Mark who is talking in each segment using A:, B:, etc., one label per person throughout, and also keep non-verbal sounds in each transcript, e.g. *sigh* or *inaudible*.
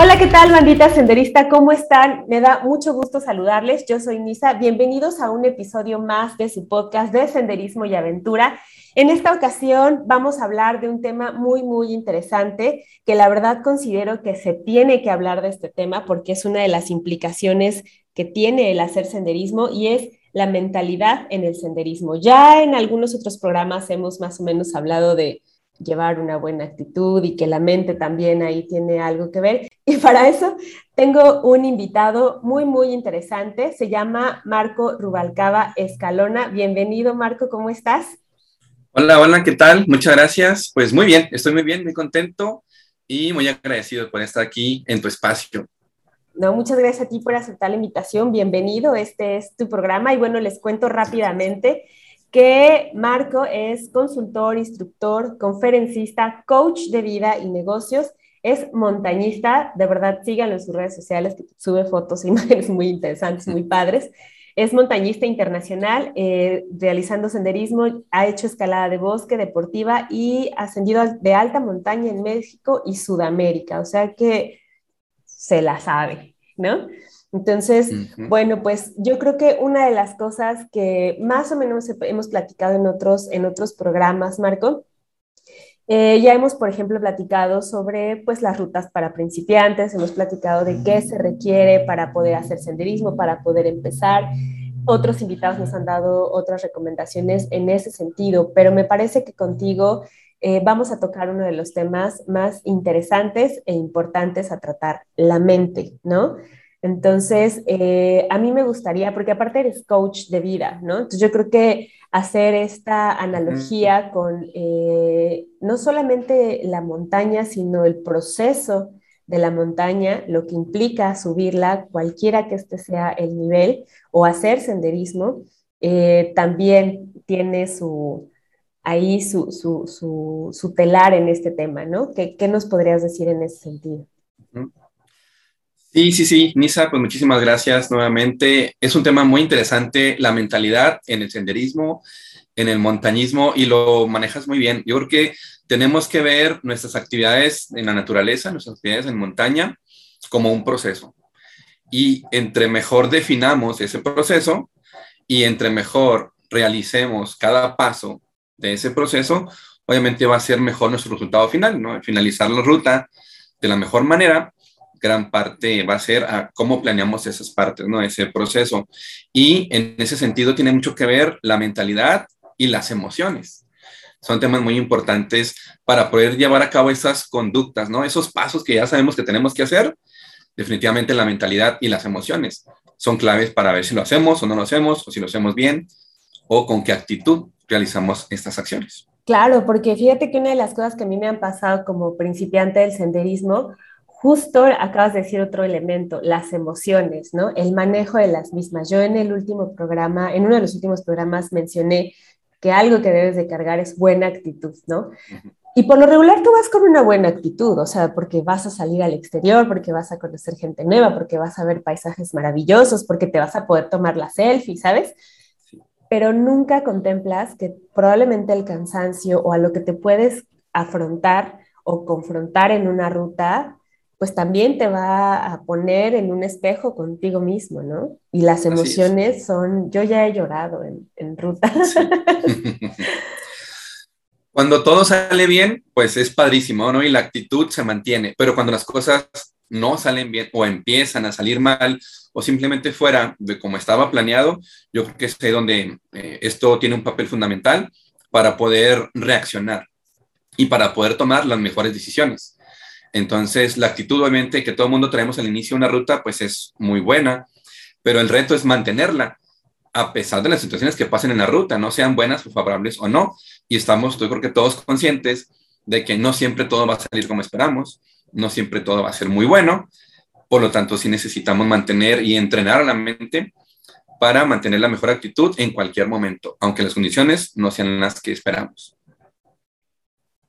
A: Hola, ¿qué tal, bandita senderista? ¿Cómo están? Me da mucho gusto saludarles. Yo soy Nisa. Bienvenidos a un episodio más de su podcast de Senderismo y Aventura. En esta ocasión vamos a hablar de un tema muy, muy interesante, que la verdad considero que se tiene que hablar de este tema porque es una de las implicaciones que tiene el hacer senderismo y es la mentalidad en el senderismo. Ya en algunos otros programas hemos más o menos hablado de llevar una buena actitud y que la mente también ahí tiene algo que ver. *laughs* Y para eso tengo un invitado muy, muy interesante. Se llama Marco Rubalcaba Escalona. Bienvenido, Marco, ¿cómo estás?
B: Hola, hola, ¿qué tal? Muchas gracias. Pues muy bien, estoy muy bien, muy contento y muy agradecido por estar aquí en tu espacio.
A: No, muchas gracias a ti por aceptar la invitación. Bienvenido, este es tu programa y bueno, les cuento rápidamente que Marco es consultor, instructor, conferencista, coach de vida y negocios, es montañista, de verdad síganlo en sus redes sociales, que sube fotos e *laughs* imágenes muy interesantes, muy *laughs* padres. Es montañista internacional, eh, realizando senderismo, ha hecho escalada de bosque deportiva y ascendido de alta montaña en México y Sudamérica, o sea que se la sabe, ¿no? Entonces, bueno, pues yo creo que una de las cosas que más o menos hemos platicado en otros, en otros programas, Marco, eh, ya hemos, por ejemplo, platicado sobre pues, las rutas para principiantes, hemos platicado de qué se requiere para poder hacer senderismo, para poder empezar. Otros invitados nos han dado otras recomendaciones en ese sentido, pero me parece que contigo eh, vamos a tocar uno de los temas más interesantes e importantes a tratar, la mente, ¿no? Entonces, eh, a mí me gustaría, porque aparte eres coach de vida, ¿no? Entonces yo creo que hacer esta analogía con eh, no solamente la montaña, sino el proceso de la montaña, lo que implica subirla, cualquiera que este sea el nivel, o hacer senderismo, eh, también tiene su, ahí su, su, telar en este tema, ¿no? ¿Qué, ¿Qué, nos podrías decir en ese sentido?
B: Sí, sí, sí, Nisa, pues muchísimas gracias nuevamente. Es un tema muy interesante, la mentalidad en el senderismo, en el montañismo, y lo manejas muy bien. Yo creo que tenemos que ver nuestras actividades en la naturaleza, nuestras actividades en montaña, como un proceso. Y entre mejor definamos ese proceso y entre mejor realicemos cada paso de ese proceso, obviamente va a ser mejor nuestro resultado final, ¿no? Finalizar la ruta de la mejor manera gran parte va a ser a cómo planeamos esas partes, ¿no? Ese proceso. Y en ese sentido tiene mucho que ver la mentalidad y las emociones. Son temas muy importantes para poder llevar a cabo esas conductas, ¿no? Esos pasos que ya sabemos que tenemos que hacer, definitivamente la mentalidad y las emociones son claves para ver si lo hacemos o no lo hacemos, o si lo hacemos bien, o con qué actitud realizamos estas acciones.
A: Claro, porque fíjate que una de las cosas que a mí me han pasado como principiante del senderismo justo acabas de decir otro elemento, las emociones, ¿no? El manejo de las mismas. Yo en el último programa, en uno de los últimos programas mencioné que algo que debes de cargar es buena actitud, ¿no? Y por lo regular tú vas con una buena actitud, o sea, porque vas a salir al exterior, porque vas a conocer gente nueva, porque vas a ver paisajes maravillosos, porque te vas a poder tomar la selfie, ¿sabes? Pero nunca contemplas que probablemente el cansancio o a lo que te puedes afrontar o confrontar en una ruta pues también te va a poner en un espejo contigo mismo, ¿no? Y las emociones son, yo ya he llorado en, ruta. *laughs*
B: Cuando todo sale bien, pues es padrísimo, ¿no? Y la actitud se mantiene, pero cuando las cosas no salen bien o empiezan a salir mal o simplemente fuera de como estaba planeado, yo creo que es ahí donde eh, esto tiene un papel fundamental para poder reaccionar y para poder tomar las mejores decisiones. Entonces, la actitud obviamente que todo el mundo traemos al inicio de una ruta, pues es muy buena, pero el reto es mantenerla a pesar de las situaciones que pasen en la ruta, no sean buenas o favorables o no. Y estamos, yo creo que todos conscientes de que no siempre todo va a salir como esperamos, no siempre todo va a ser muy bueno. Por lo tanto, sí necesitamos mantener y entrenar a la mente para mantener la mejor actitud en cualquier momento, aunque las condiciones no sean las que esperamos.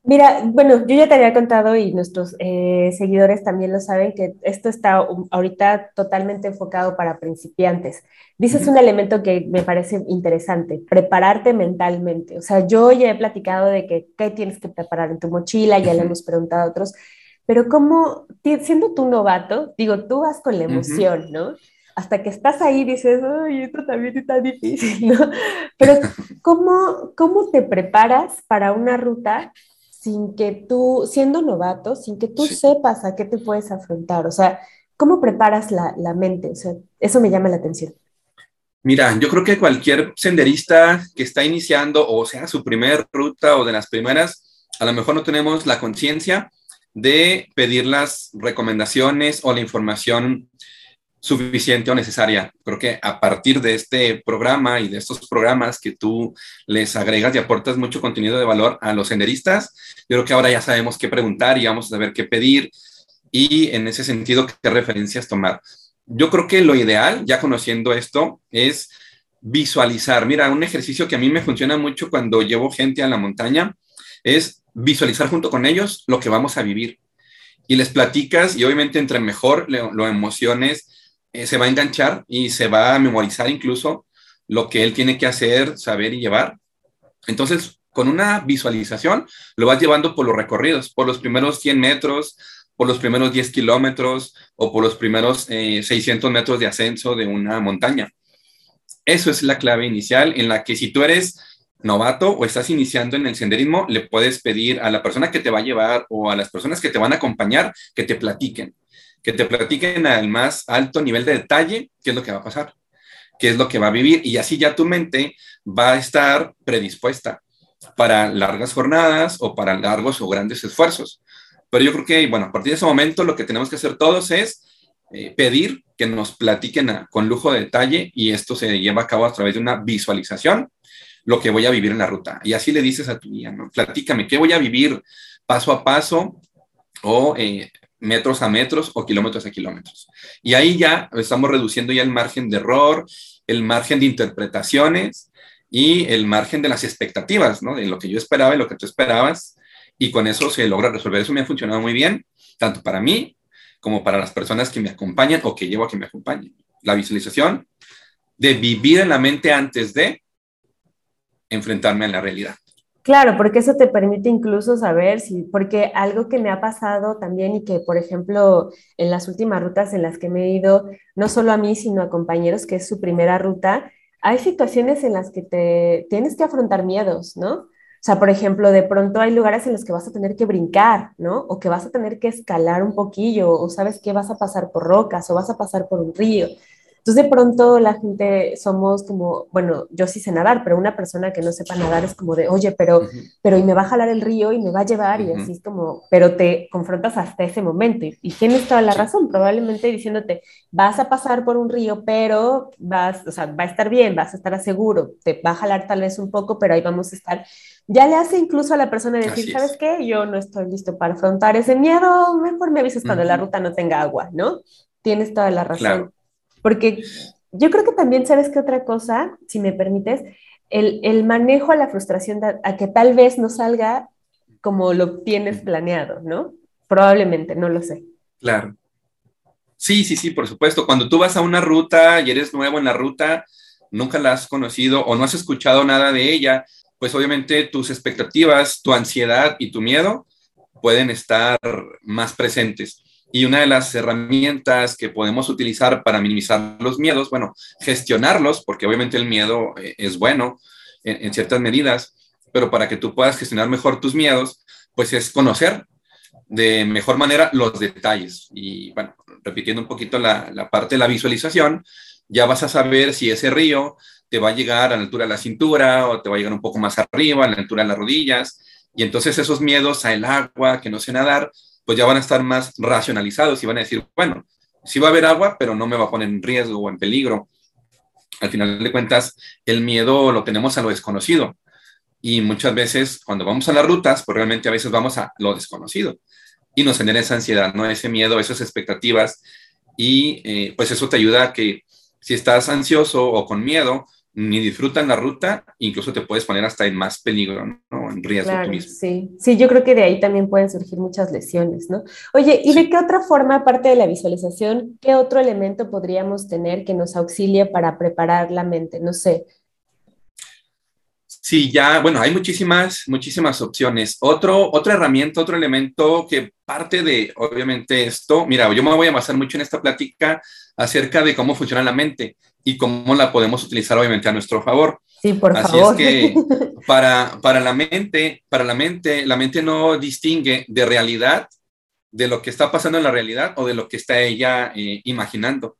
A: Mira, bueno, yo ya te había contado y nuestros eh, seguidores también lo saben que esto está ahorita totalmente enfocado para principiantes. Dices un elemento que me parece interesante, prepararte mentalmente. O sea, yo ya he platicado de que qué tienes que preparar en tu mochila, ya le hemos preguntado a otros, pero como siendo tú novato, digo, tú vas con la emoción, ¿no? Hasta que estás ahí dices, ay, esto también está difícil, *laughs* ¿no? Pero ¿cómo, cómo te preparas para una ruta sin que tú, siendo novato, sin que tú sepas a qué te puedes afrontar? O sea, ¿cómo preparas la, la mente? O sea, eso me llama la atención.
B: Mira, yo creo que cualquier senderista que está iniciando, o sea, su primera ruta o de las primeras, a lo mejor no tenemos la conciencia de pedir las recomendaciones o la información suficiente o necesaria. Creo que a partir de este programa y de estos programas que tú les agregas y aportas mucho contenido de valor a los senderistas, yo creo que ahora ya sabemos qué preguntar y vamos a saber qué pedir y en ese sentido qué referencias tomar yo creo que lo ideal, ya conociendo esto, es visualizar. Mira, un ejercicio que a mí me funciona mucho cuando llevo gente a la montaña es visualizar junto con ellos lo que vamos a vivir. Y les platicas y obviamente entre mejor lo, emociones, eh, se va a enganchar y se va a memorizar incluso lo que él tiene que hacer, saber y llevar. Entonces, con una visualización, lo vas llevando por los recorridos, por los primeros 100 metros, por los primeros 10 kilómetros o por los primeros 600 eh, metros de ascenso de una montaña. Eso es la clave inicial en la que si tú eres novato o estás iniciando en el senderismo, le puedes pedir a la persona que te va a llevar o a las personas que te van a acompañar que te platiquen, que te platiquen al más alto nivel de detalle qué es lo que va a pasar, qué es lo que va a vivir y así ya tu mente va a estar predispuesta para largas jornadas o para largos o grandes esfuerzos. Pero yo creo que, bueno, a partir de ese momento lo que tenemos que hacer todos es eh, pedir que nos platiquen con lujo de detalle y esto se lleva a cabo a través de una visualización, lo que voy a vivir en la ruta. Y así le dices a tu guía, ¿no? Platícame, ¿qué voy a vivir paso a paso o eh, metros a metros o kilómetros a kilómetros? Y ahí ya estamos reduciendo ya el margen de error, el margen de interpretaciones y el margen de las expectativas, ¿no? De lo que yo esperaba y lo que tú esperabas y con eso se logra resolver. Eso me ha funcionado muy bien, tanto para mí como para las personas que me acompañan o que llevo a que me acompañen. La visualización de vivir en la mente antes de enfrentarme a la realidad.
A: Claro, porque eso te permite incluso saber si, porque algo que me ha pasado también y que, por ejemplo, en las últimas rutas en las que me he ido, no solo a mí, sino a compañeros, que es su primera ruta, hay situaciones en las que te tienes que afrontar miedos, ¿no? O sea, por ejemplo, de pronto hay lugares en los que vas a tener que brincar, ¿no? O que vas a tener que escalar un poquillo, o sabes que vas a pasar por rocas, o vas a pasar por un río. Entonces de pronto la gente somos como, bueno, yo sí sé nadar, pero una persona que no sepa nadar es como de, oye, pero, pero y me va a jalar el río y me va a llevar y así es como, pero te confrontas hasta ese momento y, y, tienes toda la razón, probablemente diciéndote, vas a pasar por un río, pero vas, o sea, va a estar bien, vas a estar seguro, te va a jalar tal vez un poco, pero ahí vamos a estar. Ya le hace incluso a la persona decir, ¿sabes qué? Yo no estoy listo para afrontar ese miedo, mejor me avisas cuando la ruta no tenga agua, ¿no? Tienes toda la razón. Porque yo creo que también, ¿sabes qué otra cosa? Si me permites, el, el manejo a la frustración, a que tal vez no salga como lo tienes planeado, ¿no? Probablemente, no lo sé.
B: Claro. Sí, sí, sí, por supuesto. Cuando tú vas a una ruta y eres nuevo en la ruta, nunca la has conocido o no has escuchado nada de ella, pues obviamente tus expectativas, tu ansiedad y tu miedo pueden estar más presentes. Y una de las herramientas que podemos utilizar para minimizar los miedos, bueno, gestionarlos, porque obviamente el miedo eh, es bueno en, ciertas medidas, pero para que tú puedas gestionar mejor tus miedos, pues es conocer de mejor manera los detalles. Y bueno, repitiendo un poquito la, la parte de la visualización, ya vas a saber si ese río te va a llegar a la altura de la cintura o te va a llegar un poco más arriba, a la altura de las rodillas. Y entonces esos miedos al agua, que no sé nadar, pues ya van a estar más racionalizados y van a decir, bueno, sí va a haber agua, pero no me va a poner en riesgo o en peligro. Al final de cuentas, el miedo lo tenemos a lo desconocido. Y muchas veces cuando vamos a las rutas, pues realmente a veces vamos a lo desconocido. Y nos genera esa ansiedad, ¿no? Ese miedo, esas expectativas. Y eh, pues eso te ayuda a que si estás ansioso o con miedo, ni disfrutan la ruta, incluso te puedes poner hasta en más peligro, ¿no? En riesgo
A: tú mismo. Sí, sí, yo creo que de ahí también pueden surgir muchas lesiones, ¿no? Oye, ¿y de qué otra forma, aparte de la visualización, qué otro elemento podríamos tener que nos auxilie para preparar la mente? No sé.
B: Sí, ya, bueno, hay muchísimas, muchísimas opciones. Otro, otra herramienta, otro elemento que parte de, obviamente, esto, mira, yo me voy a basar mucho en esta plática acerca de cómo funciona la mente y cómo la podemos utilizar, obviamente, a nuestro favor.
A: Sí, por
B: Así
A: favor.
B: es que *laughs* para, para la mente, para la mente, la mente no distingue de realidad, de lo que está pasando en la realidad o de lo que está ella eh, imaginando.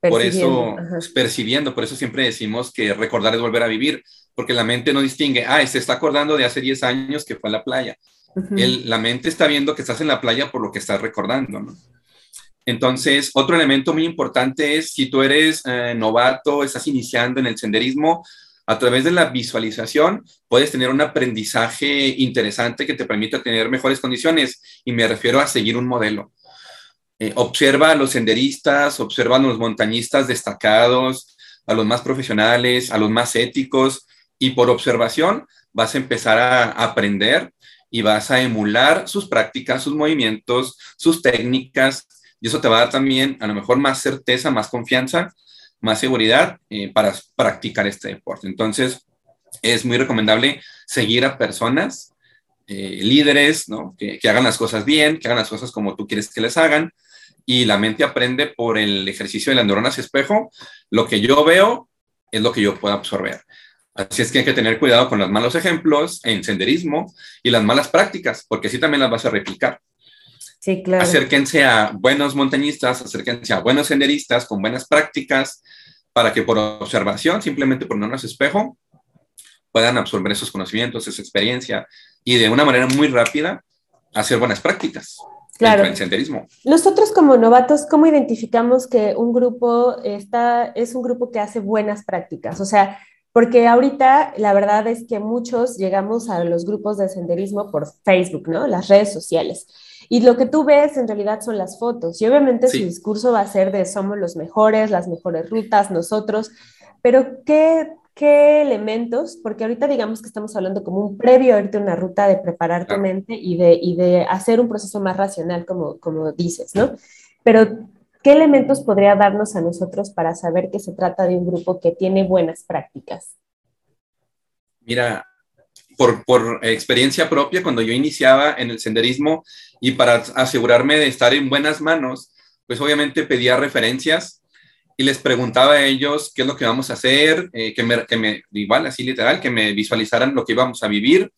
B: Por eso,
A: Percibiendo, ajá.
B: percibiendo, por eso siempre decimos que recordar es volver a vivir, porque la mente no distingue, ah, se está acordando de hace 10 años que fue a la playa. El- la mente está viendo que estás en la playa por lo que estás recordando, ¿no? Entonces, otro elemento muy importante es si tú eres eh, novato, estás iniciando en el senderismo, a través de la visualización puedes tener un aprendizaje interesante que te permita tener mejores condiciones y me refiero a seguir un modelo. Eh, observa a los senderistas, observa a los montañistas destacados, a los más profesionales, a los más éticos y por observación vas a empezar a aprender y vas a emular sus prácticas, sus movimientos, sus técnicas y eso te va a dar también a lo mejor más certeza, más confianza, más seguridad eh, para practicar este deporte. Entonces, es muy recomendable seguir a personas, eh, líderes, que hagan las cosas bien, que hagan las cosas como tú quieres que les hagan y la mente aprende por el ejercicio de las neuronas espejo. Lo que yo veo es lo que yo puedo absorber. Así es que hay que tener cuidado con los malos ejemplos en senderismo y las malas prácticas, porque así también las vas a replicar.
A: Sí, claro.
B: Acérquense a buenos montañistas, acérquense a buenos senderistas con buenas prácticas para que por observación, simplemente por neuronas espejo, puedan absorber esos conocimientos, esa experiencia y de una manera muy rápida hacer buenas prácticas
A: Claro.
B: del senderismo.
A: Nosotros como novatos, ¿cómo identificamos que un grupo está, es un grupo que hace buenas prácticas? O sea, porque ahorita la verdad es que muchos llegamos a los grupos de senderismo por Facebook, ¿no? Las redes sociales. Y lo que tú ves en realidad son las fotos. Y obviamente
B: Sí.
A: su discurso va a ser de somos los mejores, las mejores rutas, nosotros. Pero ¿qué, qué elementos? Porque ahorita digamos que estamos hablando como un previo a irte a una ruta de preparar tu
B: Claro.
A: mente y de, y de hacer un proceso más racional, como, como dices, ¿no? Pero ¿qué elementos podría darnos a nosotros para saber que se trata de un grupo que tiene buenas prácticas?
B: Mira, por, experiencia propia, cuando yo iniciaba en el senderismo y para asegurarme de estar en buenas manos, pues obviamente pedía referencias y les preguntaba a ellos qué es lo que vamos a hacer, eh, que, me, que así literal, que me visualizaran lo que íbamos a vivir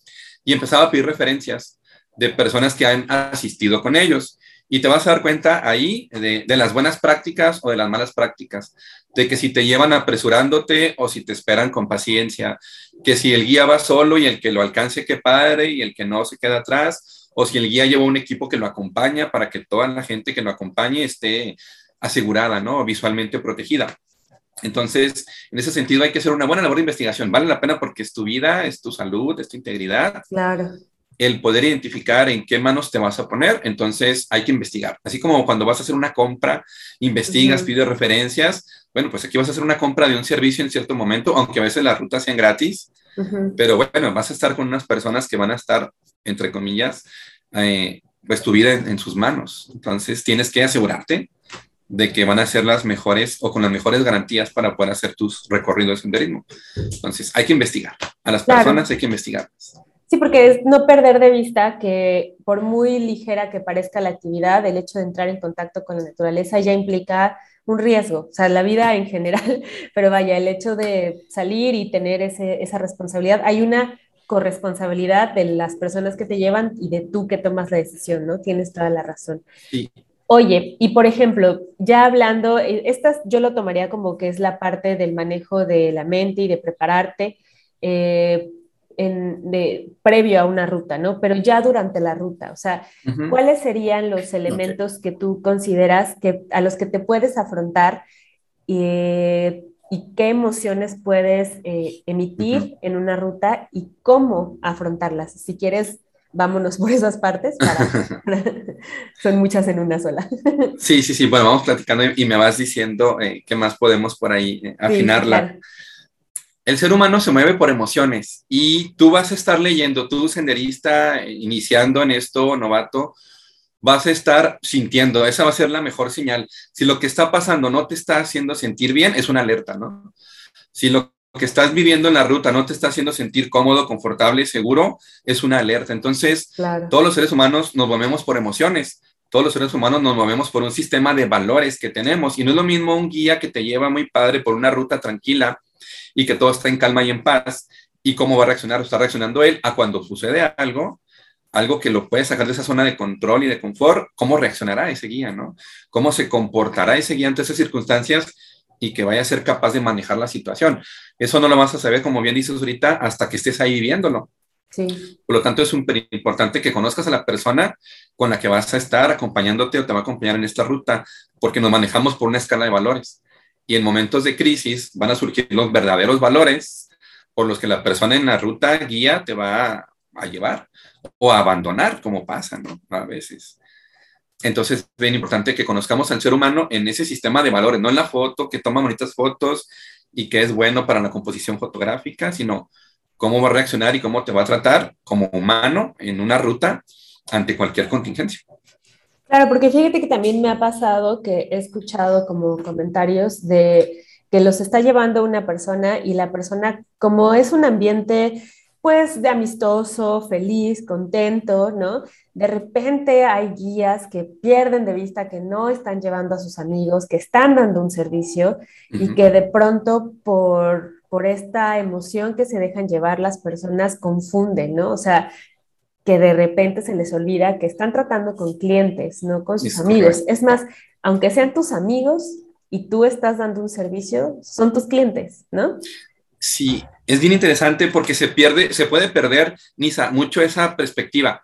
B: y empezaba a pedir referencias de personas que han asistido con ellos. Y te vas a dar cuenta ahí de, las buenas prácticas o de las malas prácticas, de que si te llevan apresurándote o si te esperan con paciencia, que si el guía va solo y el que lo alcance, que padre, y el que no se queda atrás, o si el guía lleva un equipo que lo acompaña para que toda la gente que lo acompañe esté asegurada, ¿no? Visualmente protegida. Entonces, en ese sentido hay que hacer una buena labor de investigación. Vale la pena porque es tu vida, es tu salud, es tu integridad.
A: Claro.
B: El poder identificar en qué manos te vas a poner, entonces hay que investigar. Así como cuando vas a hacer una compra, investigas, uh -huh. pides referencias. Bueno, pues aquí vas a hacer una compra de un servicio en cierto momento, aunque a veces las rutas sean gratis, uh -huh. pero bueno, vas a estar con unas personas que van a estar, entre comillas, eh, pues tu vida en, en sus manos. Entonces tienes que asegurarte de que van a ser las mejores o con las mejores garantías para poder hacer tus recorridos de senderismo. Entonces, hay que investigar. A las claro. personas hay que investigarlas.
A: Sí, porque es no perder de vista que por muy ligera que parezca la actividad, el hecho de entrar en contacto con la naturaleza ya implica un riesgo, o sea, la vida en general, *laughs* pero vaya, el hecho de salir y tener ese, esa responsabilidad, hay una corresponsabilidad de las personas que te llevan y de tú que tomas la decisión, ¿no? Tienes toda la razón.
B: Sí.
A: Oye, y por ejemplo, ya hablando, estas yo lo tomaría como que es la parte del manejo de la mente y de prepararte eh, en, de, previo a una ruta, ¿no? Pero ya durante la ruta, o sea, uh -huh. ¿cuáles serían los elementos okay. que tú consideras que, a los que te puedes afrontar eh, y qué emociones puedes eh, emitir uh -huh. en una ruta y cómo afrontarlas? Si quieres vámonos *laughs* por esas partes, para, *laughs* *laughs* son muchas en una sola.
B: Sí, sí, sí, bueno, vamos platicando y me vas diciendo eh, qué más podemos por ahí eh, afinarla. Sí, claro. El ser humano se mueve por emociones y tú vas a estar leyendo, tú senderista, iniciando en esto, novato, vas a estar sintiendo, esa va a ser la mejor señal. Si lo que está pasando no te está haciendo sentir bien, es una alerta, ¿no? Si lo que estás viviendo en la ruta no te está haciendo sentir cómodo, confortable, seguro, es una alerta. Entonces, todos los seres humanos nos movemos por emociones, todos los seres humanos nos movemos por un sistema de valores que tenemos y no es lo mismo un guía que te lleva muy padre por una ruta tranquila y que todo está en calma y en paz y cómo va a reaccionar o está reaccionando él a cuando sucede algo, algo que lo puede sacar de esa zona de control y de confort, cómo reaccionará ese guía, ¿no? Cómo se comportará ese guía ante esas circunstancias y que vaya a ser capaz de manejar la situación. Eso no lo vas a saber, como bien dices ahorita, hasta que estés ahí viviéndolo. Sí. Por lo tanto, es súper importante que conozcas a la persona con la que vas a estar acompañándote o te va a acompañar en esta ruta, porque nos manejamos por una escala de valores. Y en momentos de crisis van a surgir los verdaderos valores por los que la persona en la ruta guía te va a, llevar o a abandonar, como pasa. A veces. Entonces, es bien importante que conozcamos al ser humano en ese sistema de valores, no en la foto, que toma bonitas fotos y que es bueno para la composición fotográfica, sino cómo va a reaccionar y cómo te va a tratar como humano en una ruta ante cualquier contingencia.
A: Claro, porque fíjate que también me ha pasado que he escuchado como comentarios de que los está llevando una persona y la persona, como es un ambiente pues de amistoso, feliz, contento, ¿no? De repente hay guías que pierden de vista que no están llevando a sus amigos, que están dando un servicio y que de pronto por, por esta emoción que se dejan llevar las personas confunden, ¿no? O sea, que de repente se les olvida que están tratando con clientes, no con sus amigos. Es más, aunque sean tus amigos y tú estás dando un servicio, son tus clientes, ¿no?
B: Sí, es bien interesante porque se pierde, se puede perder, Nisa, mucho esa perspectiva.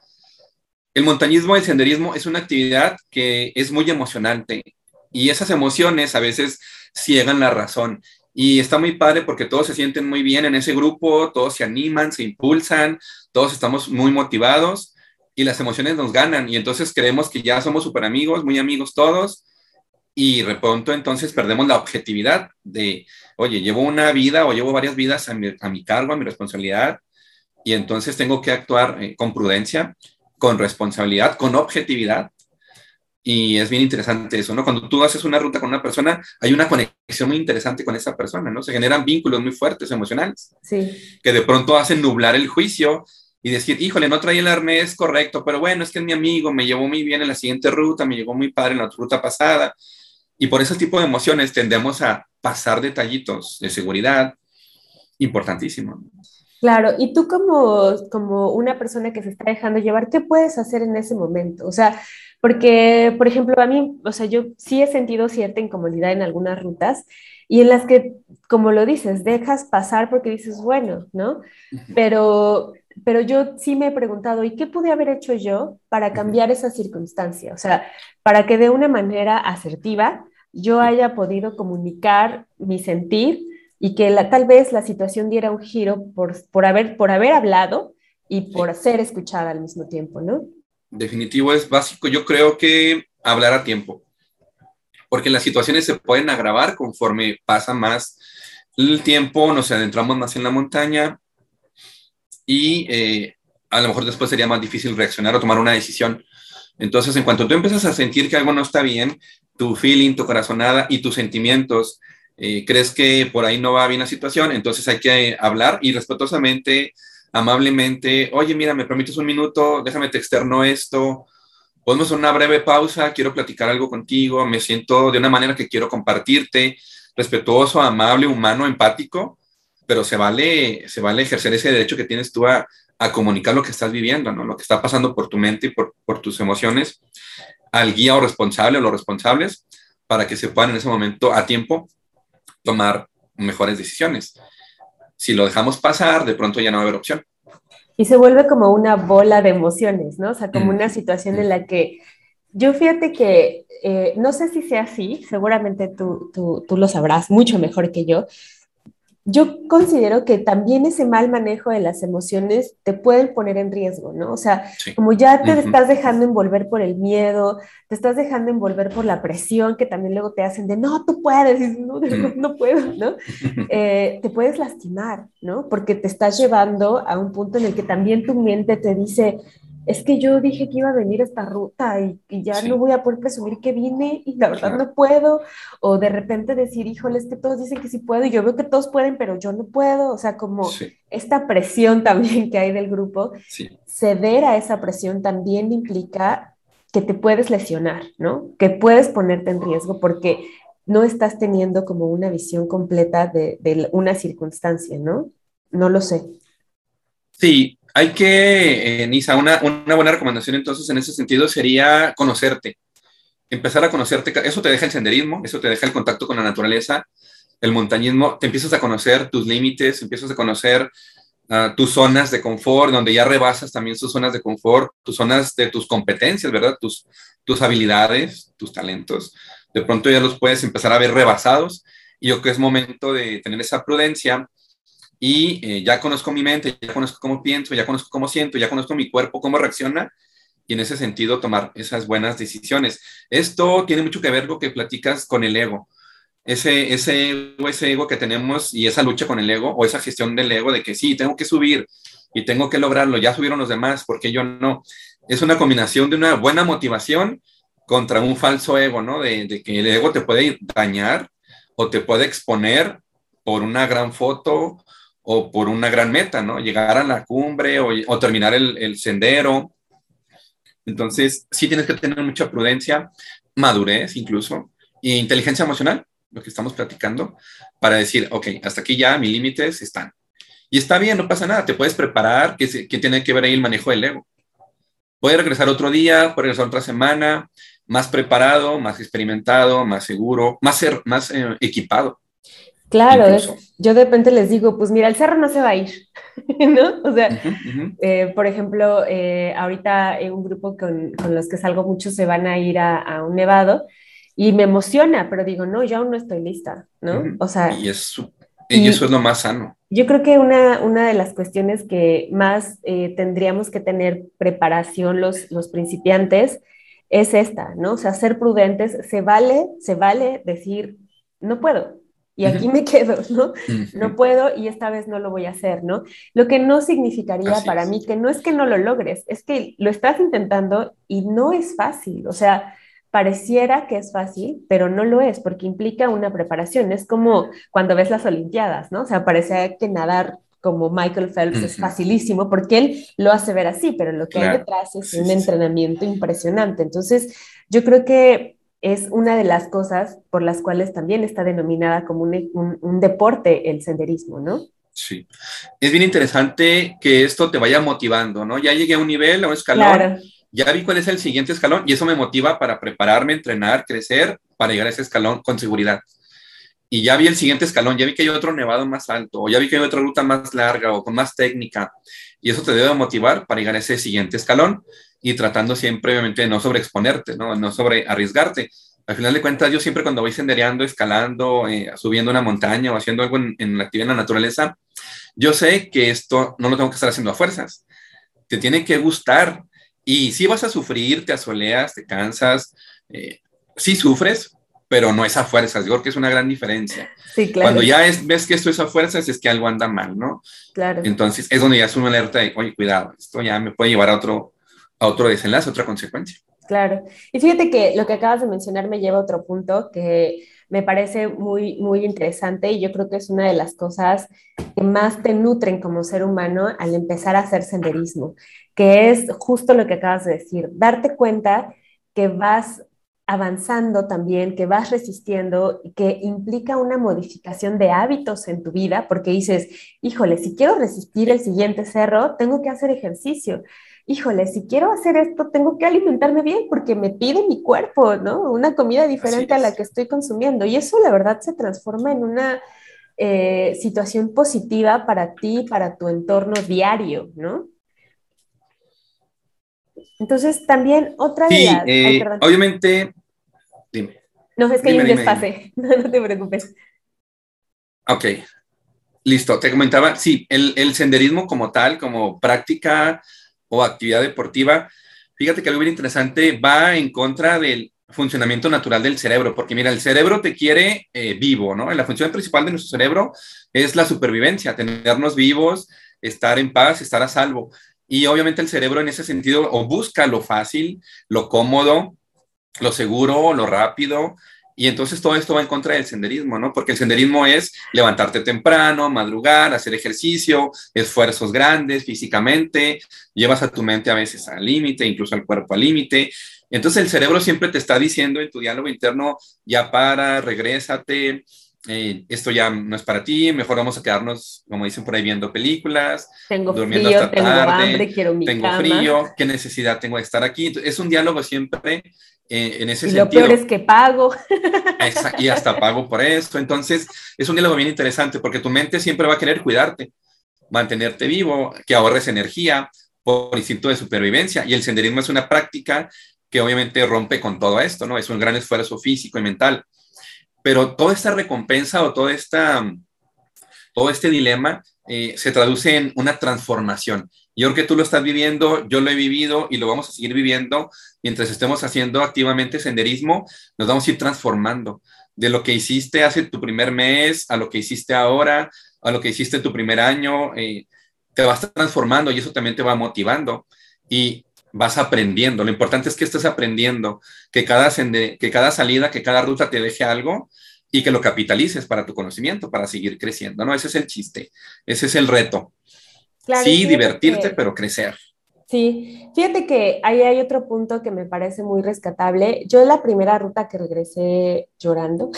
B: El montañismo, el senderismo es una actividad que es muy emocionante y esas emociones a veces ciegan la razón. Y está muy padre porque todos se sienten muy bien en ese grupo, todos se animan, se impulsan, todos estamos muy motivados y las emociones nos ganan y entonces creemos que ya somos súper amigos, muy amigos todos y de pronto entonces perdemos la objetividad de, oye, llevo una vida o llevo varias vidas a mi, cargo, a mi responsabilidad, y entonces tengo que actuar eh, con prudencia, con responsabilidad, con objetividad. Y es bien interesante eso, ¿no? Cuando tú haces una ruta con una persona, hay una conexión muy interesante con esa persona, ¿no? Se generan vínculos muy fuertes, emocionales, sí. que de pronto hacen nublar el juicio y decir, híjole, no traía el arnés correcto, pero bueno, es que es mi amigo, me llevó muy bien en la siguiente ruta, me llegó muy padre en la ruta pasada. Y por ese tipo de emociones tendemos a pasar detallitos de seguridad importantísimo.
A: Claro, y tú como, como una persona que se está dejando llevar, ¿qué puedes hacer en ese momento? O sea, porque, por ejemplo, a mí, o sea, yo sí he sentido cierta incomodidad en algunas rutas y en las que, como lo dices, dejas pasar porque dices, bueno, ¿no? Pero, pero yo sí me he preguntado, ¿y qué pude haber hecho yo para cambiar esa circunstancia? O sea, para que de una manera asertiva yo haya podido comunicar mi sentir y que tal vez la situación diera un giro por, por, haber, por haber hablado y por ser escuchada al mismo tiempo, ¿no?
B: Definitivo, es básico. Yo creo que hablar a tiempo, porque las situaciones se pueden agravar conforme pasa más el tiempo, nos adentramos más en la montaña y eh, a lo mejor después sería más difícil reaccionar o tomar una decisión. Entonces, en cuanto tú empiezas a sentir que algo no está bien, tu feeling, tu corazonada y tus sentimientos, eh, crees que por ahí no va bien la situación, entonces hay que hablar y respetuosamente, amablemente, oye, mira, me permites un minuto, déjame te externo esto, podemos una breve pausa, quiero platicar algo contigo, me siento de una manera que quiero compartirte, respetuoso, amable, humano, empático, pero se vale, se vale ejercer ese derecho que tienes tú a, a comunicar lo que estás viviendo, ¿no? Lo que está pasando por tu mente y por, por tus emociones al guía o responsable o los responsables para que se puedan en ese momento a tiempo tomar mejores decisiones. Si lo dejamos pasar, de pronto ya no va a haber opción.
A: Y se vuelve como una bola de emociones, ¿no? O sea, como mm. una situación en la que yo fíjate que, eh, no sé si sea así, seguramente tú, tú, tú lo sabrás mucho mejor que yo, yo considero que también ese mal manejo de las emociones te pueden poner en riesgo, ¿no? O sea, como ya te estás dejando envolver por el miedo, te estás dejando envolver por la presión que también luego te hacen de, no, tú puedes, y no, no, puedo, ¿no? *laughs* Eh, te puedes lastimar, ¿no? Porque te estás llevando a un punto en el que también tu mente te dice, es que yo dije que iba a venir esta ruta y, ya no voy a poder presumir que vine y la verdad no puedo, o de repente decir, híjole, es que todos dicen que sí puedo y yo veo que todos pueden, pero yo no puedo, o sea, como esta presión también que hay del grupo, ceder a esa presión también implica que te puedes lesionar, ¿no? Que puedes ponerte en riesgo porque no estás teniendo como una visión completa de, de una circunstancia, ¿no? No lo sé.
B: Sí, hay que, eh, Nisa, una, una, buena recomendación entonces en ese sentido sería conocerte, empezar a conocerte. Eso te deja el senderismo, eso te deja el contacto con la naturaleza, el montañismo, te empiezas a conocer tus límites, empiezas a conocer uh, tus zonas de confort, donde ya rebasas también tus zonas de confort, tus zonas de tus competencias, ¿verdad? Tus, tus habilidades, tus talentos. De pronto ya los puedes empezar a ver rebasados y yo creo que es momento de tener esa prudencia y eh, ya conozco mi mente, ya conozco cómo pienso, ya conozco cómo siento, ya conozco mi cuerpo, cómo reacciona y en ese sentido tomar esas buenas decisiones. Esto tiene mucho que ver con lo que platicas con el ego. Ese, ese, ego, ese ego que tenemos y esa lucha con el ego o esa gestión del ego de que sí, tengo que subir y tengo que lograrlo, ya subieron los demás, porque yo no? Es una combinación de una buena motivación contra un falso ego, ¿no? De, de que el ego te puede dañar o te puede exponer por una gran foto o por una gran meta, ¿no? Llegar a la cumbre o, terminar el, sendero. Entonces, sí tienes que tener mucha prudencia, madurez incluso, e inteligencia emocional, lo que estamos platicando, para decir, ok, hasta aquí ya mis límites están. Y está bien, no pasa nada, te puedes preparar, que, tiene que ver ahí el manejo del ego. Puedes regresar otro día, puedes regresar otra semana, más preparado, más experimentado, más seguro, más, más eh, equipado.
A: Claro, yo de repente les digo, pues mira, el cerro no se va a ir, *laughs* ¿no? O sea, eh, por ejemplo, eh, ahorita un grupo con, con, los que salgo mucho se van a ir a, un nevado y me emociona, pero digo, no, yo aún no estoy lista, ¿no?
B: O sea... Y, eso, y, eso es lo más sano.
A: Yo creo que una, una de las cuestiones que más eh, tendríamos que tener preparación los, los principiantes es esta, ¿no? O sea, ser prudentes, se vale, se vale decir, no puedo, y aquí me quedo, ¿no? No puedo y esta vez no lo voy a hacer, ¿no? Lo que no significaría para mí que no es que no lo logres, es que lo estás intentando y no es fácil, o sea, pareciera que es fácil, pero no lo es porque implica una preparación, es como cuando ves las Olimpiadas, ¿no? O sea, parece que nadar como Michael Phelps es facilísimo porque él lo hace ver así, pero lo que hay detrás es un entrenamiento impresionante. Entonces, yo creo que es una de las cosas por las cuales también está denominada como un, deporte el senderismo, ¿no?
B: Sí. Es bien interesante que esto te vaya motivando, ¿no? Ya llegué a un nivel, a un escalón, ya vi cuál es el siguiente escalón y eso me motiva para prepararme, entrenar, crecer, para llegar a ese escalón con seguridad. Y ya vi el siguiente escalón, ya vi que hay otro nevado más alto, o ya vi que hay otra ruta más larga o con más técnica. Y eso te debe motivar para llegar a ese siguiente escalón y tratando siempre, obviamente, de no sobreexponerte, ¿no? no sobre arriesgarte. Al final de cuentas, yo siempre cuando voy sendereando, escalando, eh, subiendo una montaña o haciendo algo en, la actividad en la naturaleza, yo sé que esto no lo tengo que estar haciendo a fuerzas. Te tiene que gustar. Y si vas a sufrir, te asoleas, te cansas, eh, sí sufres, pero no es a fuerzas. Yo creo que es una gran diferencia. Sí, claro. Cuando ya es, ves que esto es a fuerzas, es que algo anda mal, ¿no? Claro. Entonces es donde ya es una alerta de, oye, cuidado, esto ya me puede llevar a otro, a otro desenlace, otra consecuencia.
A: Claro. Y fíjate que lo que acabas de mencionar me lleva a otro punto que me parece muy, muy interesante y yo creo que es una de las cosas que más te nutren como ser humano al empezar a hacer senderismo, que es justo lo que acabas de decir, darte cuenta que vas avanzando también, que vas resistiendo, que implica una modificación de hábitos en tu vida, porque dices, híjole, si quiero resistir el siguiente cerro, tengo que hacer ejercicio híjole, si quiero hacer esto, tengo que alimentarme bien porque me pide mi cuerpo, ¿no? Una comida diferente a la que estoy consumiendo. Y eso la verdad se transforma en una eh, situación positiva para ti, para tu entorno diario, ¿no? Entonces, también otra
B: sí, eh, obviamente, dime.
A: No, es que hay un desfase, no, te preocupes.
B: Ok, listo. Te comentaba, sí, el, el senderismo como tal, como práctica o actividad deportiva, fíjate que algo bien interesante va en contra del funcionamiento natural del cerebro, porque mira, el cerebro te quiere eh, vivo, ¿no? La función principal de nuestro cerebro es la supervivencia, tenernos vivos, estar en paz, estar a salvo. Y obviamente el cerebro en ese sentido busca lo fácil, lo cómodo, lo seguro, lo rápido, y entonces todo esto va en contra del senderismo, ¿no? Porque el senderismo es levantarte temprano, madrugar, hacer ejercicio, esfuerzos grandes físicamente, llevas a tu mente a veces al límite, incluso al cuerpo al límite. Entonces el cerebro siempre te está diciendo en tu diálogo interno, ya para, regrésate, eh, esto ya no es para ti, mejor vamos a quedarnos, como dicen por ahí, viendo películas,
A: tengo durmiendo frío, hasta tarde, tengo hambre, quiero mi
B: tengo frío, qué necesidad tengo de estar aquí. es un diálogo siempre eh, en ese
A: y
B: sentido.
A: Lo peor es que pago.
B: y hasta pago por esto. Entonces, es un diálogo bien interesante porque tu mente siempre va a querer cuidarte, mantenerte vivo, que ahorres energía por instinto de supervivencia. Y el senderismo es una práctica que obviamente rompe con todo esto, ¿no? Es un gran esfuerzo físico y mental. Pero toda esta recompensa o toda esta, todo este dilema eh, se traduce en una transformación. Yo creo que tú lo estás viviendo, yo lo he vivido y lo vamos a seguir viviendo mientras estemos haciendo activamente senderismo, nos vamos a ir transformando de lo que hiciste hace tu primer mes a lo que hiciste ahora, a lo que hiciste tu primer año, eh, te vas transformando y eso también te va motivando y vas aprendiendo. Lo importante es que estés aprendiendo, que cada, que cada salida, que cada ruta te deje algo y que lo capitalices para tu conocimiento, para seguir creciendo, ¿no? Ese es el chiste, ese es el reto sí, divertirte, pero crecer.
A: Sí, fíjate que ahí hay otro punto que me parece muy rescatable. Yo la primera ruta que regresé llorando,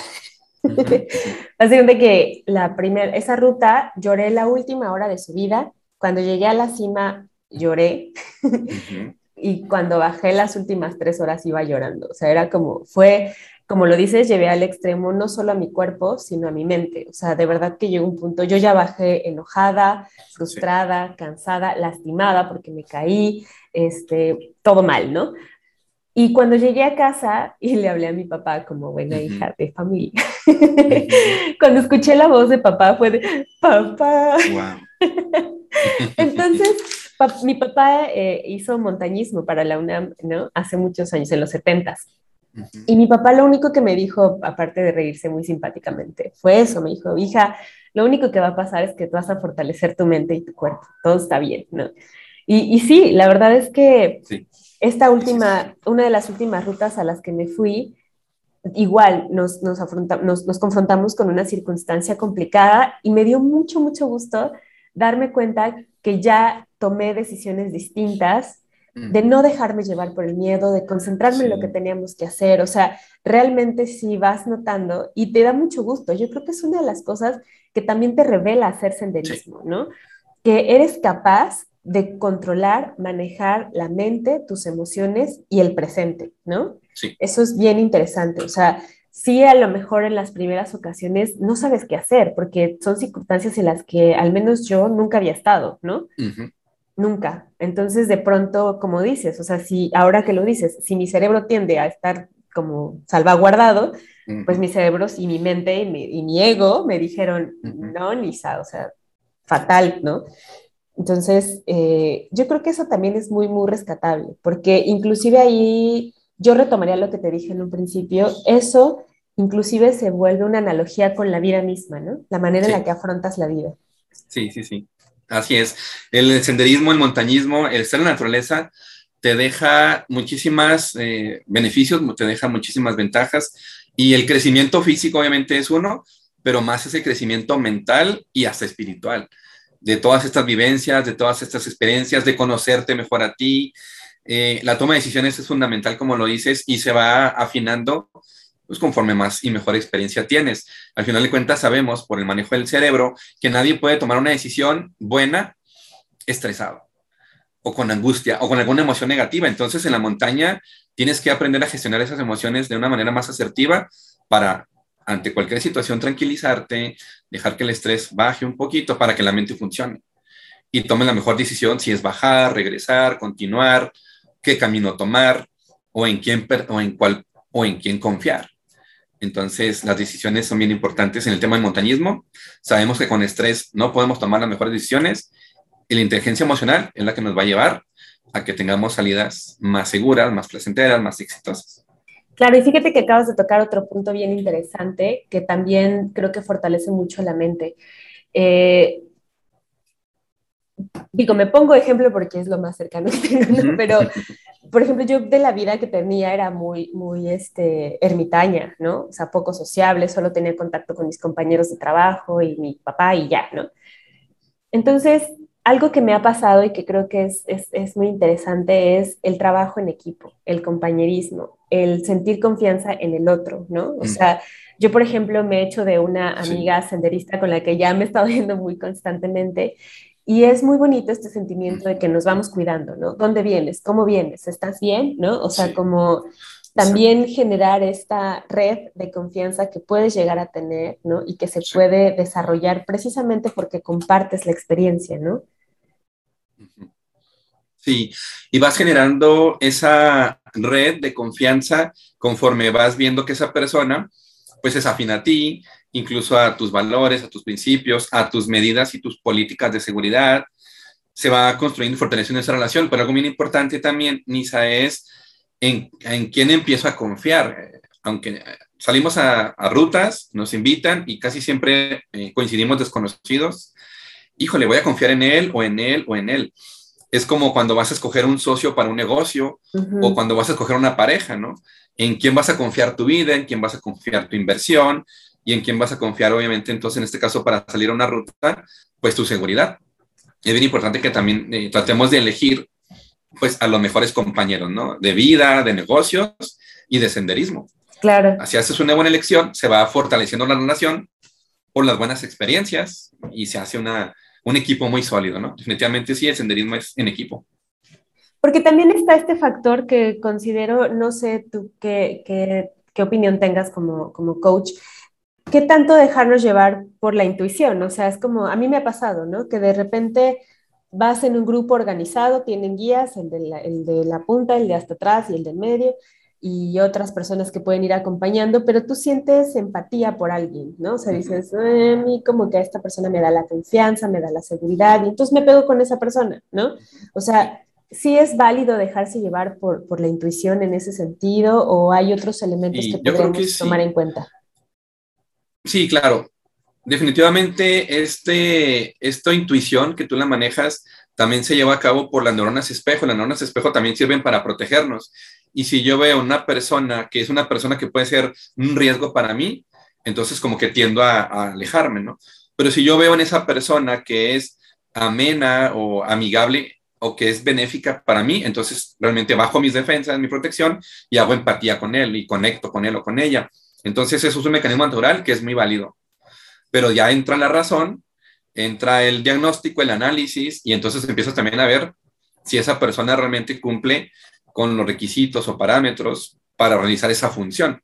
A: *laughs* así que la primera, esa ruta lloré la última hora de su vida. Cuando llegué a la cima lloré y cuando bajé las últimas tres horas iba llorando. O sea, era como, fue como lo dices, llevé al extremo no solo a mi cuerpo, sino a mi mente. O sea, de verdad que llegó un punto, yo ya bajé enojada, frustrada, cansada, lastimada porque me caí, este, todo mal, ¿no? Y cuando llegué a casa y le hablé a mi papá como buena hija de familia, *laughs* cuando escuché la voz de papá fue de, papá. *laughs* Entonces, mi papá eh, hizo montañismo para la UNAM, ¿no? Hace muchos años, en los 70 y mi papá lo único que me dijo, aparte de reírse muy simpáticamente, fue eso, me dijo, hija, lo único que va a pasar es que tú vas a fortalecer tu mente y tu cuerpo, todo está bien, ¿no? Y, y sí, la verdad es que esta última, una de las últimas rutas a las que me fui, igual nos, nos, nos, nos confrontamos con una circunstancia complicada y me dio mucho, mucho gusto darme cuenta que ya tomé decisiones distintas de no dejarme llevar por el miedo, de concentrarme en lo que teníamos que hacer. O sea, realmente sí vas notando y te da mucho gusto. Yo creo que es una de las cosas que también te revela hacer senderismo, ¿no? Que eres capaz de controlar, manejar la mente, tus emociones y el presente, ¿no?
B: Sí.
A: Eso es bien interesante. O sea, sí a lo mejor en las primeras ocasiones no sabes qué hacer, porque son circunstancias en las que al menos yo nunca había estado, ¿no? Nunca. Entonces, de pronto, como dices, o sea, si ahora que lo dices, si mi cerebro tiende a estar como salvaguardado, pues mi cerebro y mi mente y mi, ego me dijeron, no, Lisa, o sea, fatal, ¿no? Entonces, eh, yo creo que eso también es muy, muy rescatable, porque inclusive ahí yo retomaría lo que te dije en un principio, eso inclusive se vuelve una analogía con la vida misma, ¿no? La manera en la que afrontas la vida.
B: Sí, sí, sí. Así es. El senderismo, el montañismo, el estar en la naturaleza te deja muchísimas eh, beneficios, te deja muchísimas ventajas y el crecimiento físico obviamente es uno, pero más ese crecimiento mental y hasta espiritual, de todas estas vivencias, de todas estas experiencias, de conocerte mejor a ti. Eh, la toma de decisiones es fundamental, como lo dices, y se va afinando pues conforme más y mejor experiencia tienes. Al final de cuentas sabemos por el manejo del cerebro que nadie puede tomar una decisión buena estresado o con angustia o con alguna emoción negativa. Entonces en la montaña tienes que aprender a gestionar esas emociones de una manera más asertiva para ante cualquier situación tranquilizarte, dejar que el estrés baje un poquito para que la mente funcione y tome la mejor decisión si es bajar, regresar, continuar, qué camino tomar o en quién o en cuál o en quién confiar. Entonces, las decisiones son bien importantes en el tema del montañismo. Sabemos que con estrés no podemos tomar las mejores decisiones y la inteligencia emocional es la que nos va a llevar a que tengamos salidas más seguras, más placenteras, más exitosas.
A: Claro, y fíjate que acabas de tocar otro punto bien interesante que también creo que fortalece mucho la mente. Eh, digo, me pongo ejemplo porque es lo más cercano que tengo, Pero, *laughs* por ejemplo, yo de la vida que tenía era muy, muy este, ermitaña, ¿no? O sea, poco sociable, solo tenía contacto con mis compañeros de trabajo y mi papá y ya, ¿no? Entonces, algo que me ha pasado y que creo que es, es, es, muy interesante es el trabajo en equipo, el compañerismo, el sentir confianza en el otro, ¿no? O mm. sea, yo, por ejemplo, me he hecho de una amiga senderista con la que ya me he estado *laughs* viendo muy constantemente y es muy bonito este sentimiento de que nos vamos cuidando, ¿no? ¿Dónde vienes? ¿Cómo vienes? ¿Estás bien? ¿No? O sea, como también generar esta red de confianza que puedes llegar a tener, ¿no? Y que se puede desarrollar precisamente porque compartes la experiencia, ¿no?
B: Sí, y vas generando esa red de confianza conforme vas viendo que esa persona pues es afín a ti, incluso a tus valores, a tus principios, a tus medidas y tus políticas de seguridad. Se va construyendo y fortaleciendo esa relación, pero algo bien importante también, Nisa, es en, en quién empiezo a confiar. Aunque salimos a, rutas, nos invitan y casi siempre eh, coincidimos desconocidos, híjole, voy a confiar en él o en él o en él es como cuando vas a escoger un socio para un negocio o cuando vas a escoger una pareja, ¿no? En quién vas a confiar tu vida, en quién vas a confiar tu inversión y en quién vas a confiar, obviamente, entonces en este caso para salir a una ruta, pues tu seguridad. Es bien importante que también eh, tratemos de elegir, pues, a los mejores compañeros, ¿no? De vida, de negocios y de senderismo.
A: Claro.
B: Así haces una buena elección, se va fortaleciendo la relación por las buenas experiencias y se hace una, un equipo muy sólido, ¿no? Definitivamente sí, el senderismo es en equipo.
A: Porque también está este factor que considero, no sé tú qué, qué, qué opinión tengas como, como coach, ¿qué tanto dejarnos llevar por la intuición? O sea, es como, a mí me ha pasado, ¿no? Que de repente vas en un grupo organizado, tienen guías, el de la, el de la punta, el de hasta atrás y el del medio, y otras personas que pueden ir acompañando, pero tú sientes empatía por alguien, ¿no? O sea, dices, a mí como que a esta persona me da la confianza, me da la seguridad, y entonces me pego con esa persona, ¿no? O sea, sí es válido dejarse llevar por, por la intuición en ese sentido, o hay otros elementos que podemos tomar en cuenta.
B: Sí, claro. Definitivamente, este, esta intuición que tú la manejas también se lleva a cabo por las neuronas espejo. Las neuronas espejo también sirven para protegernos. Y si yo veo una persona que es una persona que puede ser un riesgo para mí, entonces como que tiendo a, alejarme, ¿no? Pero si yo veo en esa persona que es amena o amigable o que es benéfica para mí, entonces realmente bajo mis defensas, mi protección y hago empatía con él y conecto con él o con ella. Entonces eso es un mecanismo natural que es muy válido. Pero ya entra la razón, entra el diagnóstico, el análisis y entonces empiezas también a ver si esa persona realmente cumple con los requisitos o parámetros para realizar esa función.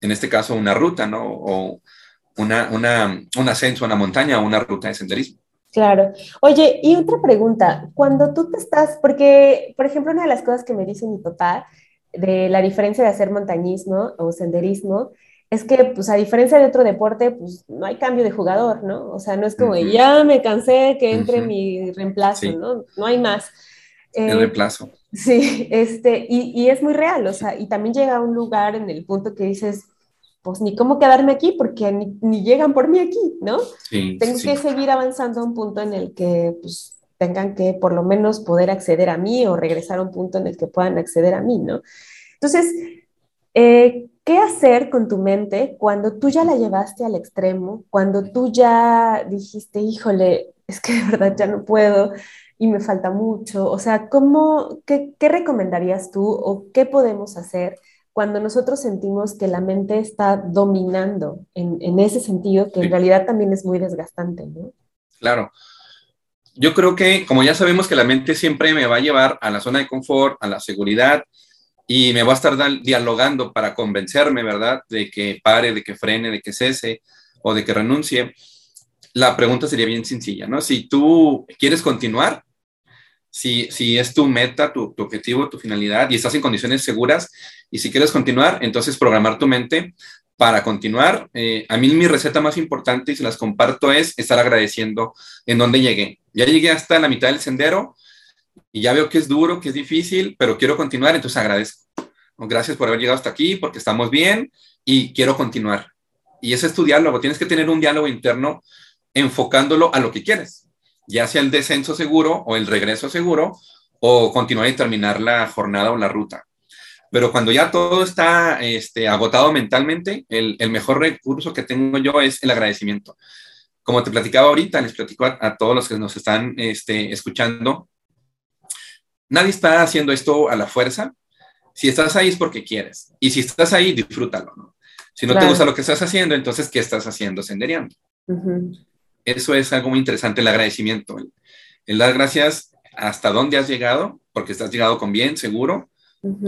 B: En este caso, una ruta, ¿no? O una, una, un ascenso a una montaña o una ruta de senderismo.
A: Claro. Oye, y otra pregunta, cuando tú te estás, porque, por ejemplo, una de las cosas que me dice mi papá de la diferencia de hacer montañismo o senderismo es que, pues, a diferencia de otro deporte, pues, no hay cambio de jugador, ¿no? O sea, no es como, ya me cansé que entre mi reemplazo, ¿no? No hay más.
B: El eh, reemplazo.
A: Sí, este, y, y, es muy real, o sea, y también llega a un lugar en el punto que dices, pues ni cómo quedarme aquí porque ni, ni llegan por mí aquí, ¿no? Sí, Tengo que seguir avanzando a un punto en el que pues tengan que por lo menos poder acceder a mí o regresar a un punto en el que puedan acceder a mí, ¿no? Entonces, eh, ¿qué hacer con tu mente cuando tú ya la llevaste al extremo, cuando tú ya dijiste, híjole, es que de verdad ya no puedo, y me falta mucho. O sea, ¿cómo, qué, qué recomendarías tú o qué podemos hacer cuando nosotros sentimos que la mente está dominando en, en ese sentido, que en realidad también es muy desgastante, ¿no?
B: Claro. Yo creo que, como ya sabemos que la mente siempre me va a llevar a la zona de confort, a la seguridad, y me va a estar dialogando para convencerme, ¿verdad?, de que pare, de que frene, de que cese o de que renuncie. La pregunta sería bien sencilla, ¿no? Si tú quieres continuar, si, es tu meta, tu, objetivo, tu finalidad y estás en condiciones seguras y si quieres continuar, entonces programar tu mente para continuar. Eh, a mí mi receta más importante y se las comparto es estar agradeciendo en dónde llegué. Ya llegué hasta la mitad del sendero y ya veo que es duro, que es difícil, pero quiero continuar, entonces agradezco. Gracias por haber llegado hasta aquí, porque estamos bien y quiero continuar. Y ese es tu diálogo. Tienes que tener un diálogo interno enfocándolo a lo que quieres ya sea el descenso seguro o el regreso seguro, o continuar y terminar la jornada o la ruta. Pero cuando ya todo está este, agotado mentalmente, el, mejor recurso que tengo yo es el agradecimiento. Como te platicaba ahorita, les platico a, todos los que nos están este, escuchando, nadie está haciendo esto a la fuerza. Si estás ahí es porque quieres. Y si estás ahí, disfrútalo. ¿no? Si no te gusta lo que estás haciendo, entonces, ¿qué estás haciendo sendereando? Eso es algo muy interesante, el agradecimiento. El, dar gracias hasta dónde has llegado, porque estás llegado con bien, seguro,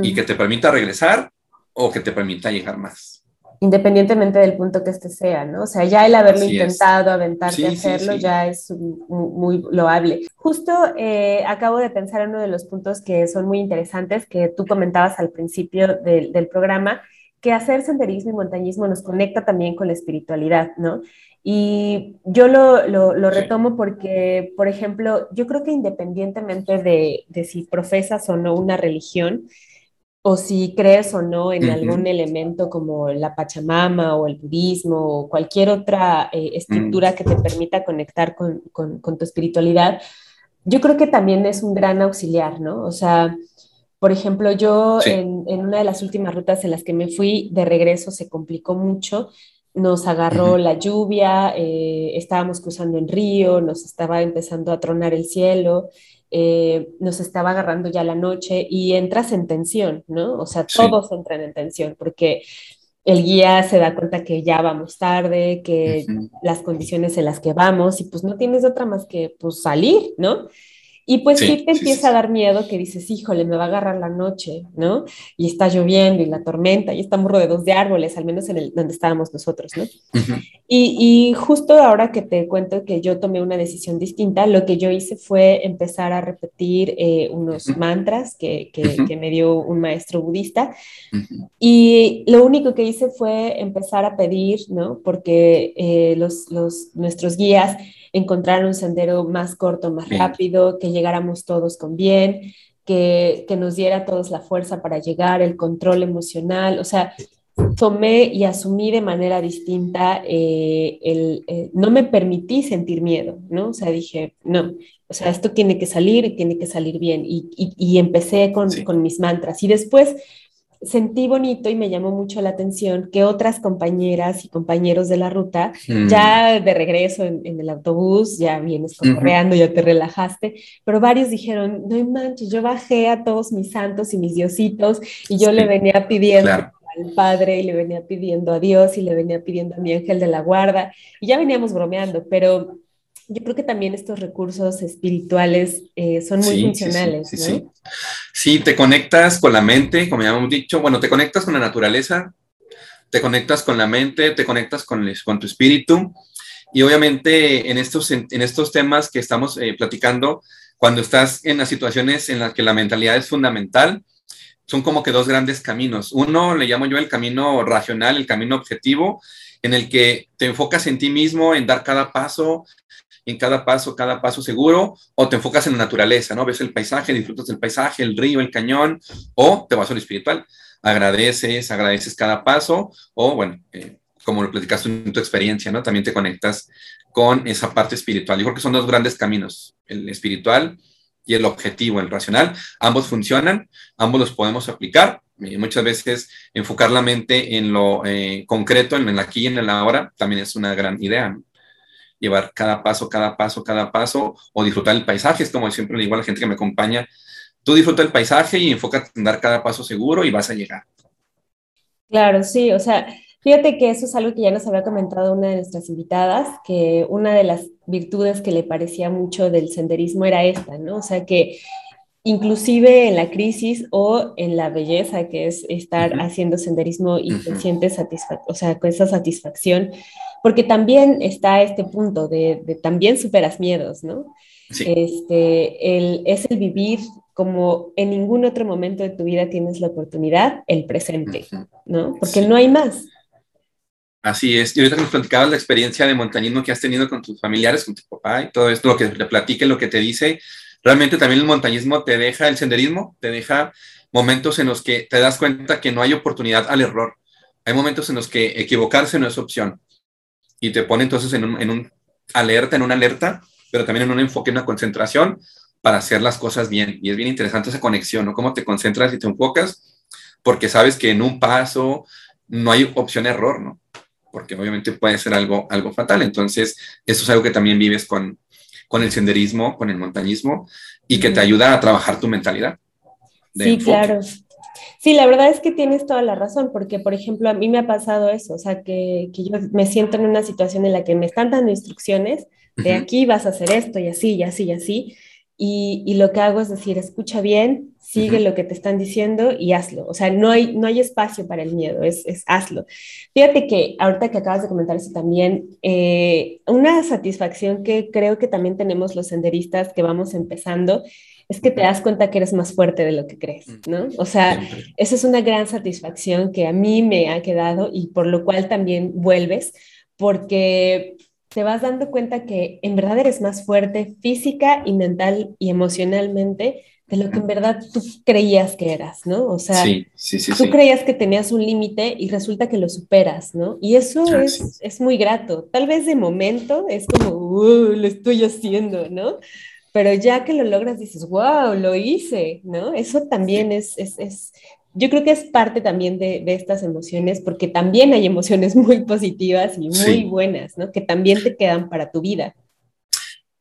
B: y que te permita regresar o que te permita llegar más.
A: Independientemente del punto que este sea, ¿no? O sea, ya el haberlo intentado, aventarte a hacerlo, ya es muy loable. Justo eh, acabo de pensar en uno de los puntos que son muy interesantes que tú comentabas al principio del programa, que hacer senderismo y montañismo nos conecta también con la espiritualidad, ¿no? Y yo lo, lo, retomo porque, por ejemplo, yo creo que independientemente de, de, si profesas o no una religión, o si crees o no en algún elemento como la Pachamama o el budismo o cualquier otra eh, estructura mm. que te permita conectar con, con, tu espiritualidad, yo creo que también es un gran auxiliar, ¿no? O sea, por ejemplo, yo en, en, una de las últimas rutas en las que me fui de regreso se complicó mucho. Nos agarró la lluvia, eh, estábamos cruzando en río, nos estaba empezando a tronar el cielo, eh, nos estaba agarrando ya la noche y entras en tensión, ¿no? O sea, todos entran en tensión porque el guía se da cuenta que ya vamos tarde, que las condiciones en las que vamos y pues no tienes otra más que pues salir, ¿no? Y pues sí, te empieza a dar miedo que dices, híjole, me va a agarrar la noche, ¿no? Y está lloviendo y la tormenta y estamos rodeados de árboles, al menos en el donde estábamos nosotros, ¿no? y, y, justo ahora que te cuento que yo tomé una decisión distinta, lo que yo hice fue empezar a repetir eh, unos mantras que, que, me dio un maestro budista. Y lo único que hice fue empezar a pedir, ¿no? Porque eh, los, los, nuestros guías encontrar un sendero más corto, más rápido, que llegáramos todos con bien, que, que nos diera a todos la fuerza para llegar, el control emocional, o sea, tomé y asumí de manera distinta, eh, el, eh, no me permití sentir miedo, ¿no? O sea, dije, no, o sea, esto tiene que salir y tiene que salir bien. Y, y, empecé con, con, mis mantras. Y después sentí bonito y me llamó mucho la atención que otras compañeras y compañeros de la ruta, mm. ya de regreso en, el autobús, ya vienes correando, ya te relajaste, pero varios dijeron, no manches, yo bajé a todos mis santos y mis diositos y yo le venía pidiendo al Padre y le venía pidiendo a Dios y le venía pidiendo a mi ángel de la guarda y ya veníamos bromeando, pero yo creo que también estos recursos espirituales eh, son muy funcionales. Sí, sí,
B: sí, te conectas con la mente, como ya hemos dicho, bueno, te conectas con la naturaleza, te conectas con la mente, te conectas con, con tu espíritu. Y obviamente en estos, en, estos temas que estamos eh, platicando, cuando estás en las situaciones en las que la mentalidad es fundamental, son como que dos grandes caminos. Uno le llamo yo el camino racional, el camino objetivo, en el que te enfocas en ti mismo, en dar cada paso, en cada paso, cada paso seguro, o te enfocas en la naturaleza, ¿no? Ves el paisaje, disfrutas del paisaje, el río, el cañón, o te vas a lo espiritual, agradeces, agradeces cada paso, o bueno, eh, como lo platicaste en tu experiencia, ¿no? También te conectas con esa parte espiritual. Yo creo que son dos grandes caminos, el espiritual y el objetivo, el racional. Ambos funcionan, ambos los podemos aplicar. Y muchas veces enfocar la mente en lo eh, concreto, en el aquí y en el ahora, también es una gran idea. ¿no? Llevar cada paso, cada paso, cada paso, o disfrutar el paisaje. Es como siempre le digo a la gente que me acompaña, tú disfruta el paisaje y enfócate en dar cada paso seguro y vas a llegar.
A: Claro, sí, o sea, fíjate que eso es algo que ya nos había comentado una de nuestras invitadas, que una de las virtudes que le parecía mucho del senderismo era esta, ¿no? O sea, que inclusive en la crisis o en la belleza que es estar haciendo senderismo y te sientes o sea, con esa satisfacción, porque también está este punto de, también superas miedos, ¿no? Este, el, es el vivir como en ningún otro momento de tu vida tienes la oportunidad, el presente, ¿no? Porque no hay más.
B: Así es. Y ahorita nos platicabas la experiencia de montañismo que has tenido con tus familiares, con tu papá y todo esto, lo que le platique, lo que te dice. Realmente también el montañismo te deja, el senderismo te deja momentos en los que te das cuenta que no hay oportunidad al error. Hay momentos en los que equivocarse no es opción y te pone entonces en un, en un alerta, en una alerta pero también en un enfoque, en una concentración para hacer las cosas bien. Y es bien interesante esa conexión, ¿no? Cómo te concentras y te enfocas, porque sabes que en un paso no hay opción de error, ¿no? Porque obviamente puede ser algo, algo fatal. Entonces, eso es algo que también vives con, con el senderismo, con el montañismo, y que te ayuda a trabajar tu mentalidad.
A: Sí, claro. Sí, la verdad es que tienes toda la razón, porque, por ejemplo, a mí me ha pasado eso, o sea, que, que yo me siento en una situación en la que me están dando instrucciones, de aquí vas a hacer esto y así, y así, y así, y, y lo que hago es decir, escucha bien, sigue lo que te están diciendo y hazlo. O sea, no hay, no hay espacio para el miedo, es, es hazlo. Fíjate que ahorita que acabas de comentar eso también, eh, una satisfacción que creo que también tenemos los senderistas que vamos empezando es que te das cuenta que eres más fuerte de lo que crees. ¿no? O sea, esa es una gran satisfacción que a mí me ha quedado y por lo cual también vuelves, porque te vas dando cuenta que en verdad eres más fuerte física y mental y emocionalmente de lo que en verdad tú creías que eras, ¿no? O sea, tú creías que tenías un límite y resulta que lo superas, ¿no? Y eso es, es, muy grato. Tal vez de momento es como, uh, lo estoy haciendo, ¿no? Pero ya que lo logras dices, wow, lo hice, ¿no? Eso también es, es, es yo creo que es parte también de, de, estas emociones, porque también hay emociones muy positivas y muy buenas, ¿no? Que también te quedan para tu vida.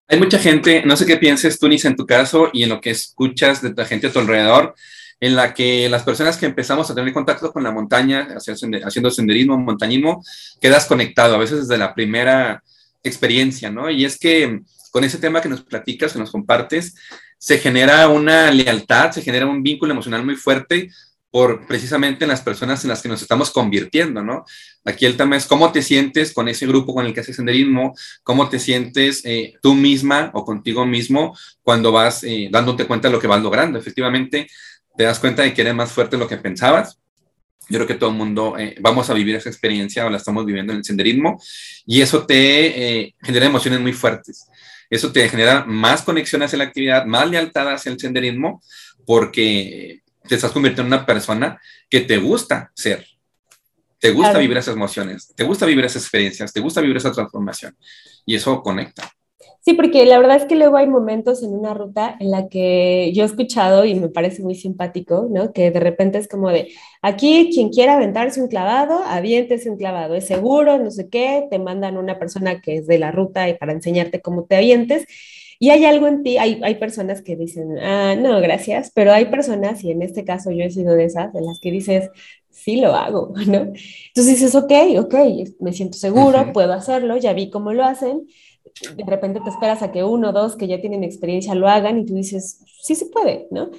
B: Hay mucha gente, no sé qué pienses tú, Nis, en tu caso y en lo que escuchas de la gente a tu alrededor, en la que las personas que empezamos a tener contacto con la montaña, haciendo senderismo, montañismo, quedas conectado, a veces desde la primera experiencia, ¿no? Y es que con ese tema que nos platicas, que nos compartes, se genera una lealtad, se genera un vínculo emocional muy fuerte por precisamente las personas en las que nos estamos convirtiendo, ¿no? Aquí el tema es cómo te sientes con ese grupo con el que haces senderismo, cómo te sientes eh, tú misma o contigo mismo cuando vas eh, dándote cuenta de lo que vas logrando. Efectivamente, te das cuenta de que eres más fuerte de lo que pensabas. Yo creo que todo el mundo eh, vamos a vivir esa experiencia o la estamos viviendo en el senderismo y eso te genera emociones muy fuertes. Eso te genera más conexión hacia la actividad, más lealtad hacia el senderismo, porque te estás convirtiendo en una persona que te gusta ser. Te gusta vivir esas emociones, te gusta vivir esas experiencias, te gusta vivir esa transformación. Y eso conecta.
A: Sí, porque la verdad es que luego hay momentos en una ruta en la que yo he escuchado y me parece muy simpático, ¿no? Que de repente es como de, aquí quien quiera aventarse un clavado, aviéntese un clavado, es seguro, no sé qué, te mandan una persona que es de la ruta y para enseñarte cómo te avientes. Y hay algo en ti, hay, hay personas que dicen, ah, no, gracias, pero hay personas, y en este caso yo he sido de esas, de las que dices, sí lo hago, *laughs* ¿no? Entonces dices, ok, ok, me siento seguro, puedo hacerlo, ya vi cómo lo hacen de repente te esperas a que uno o dos que ya tienen experiencia lo hagan y tú dices, sí se puede, ¿no?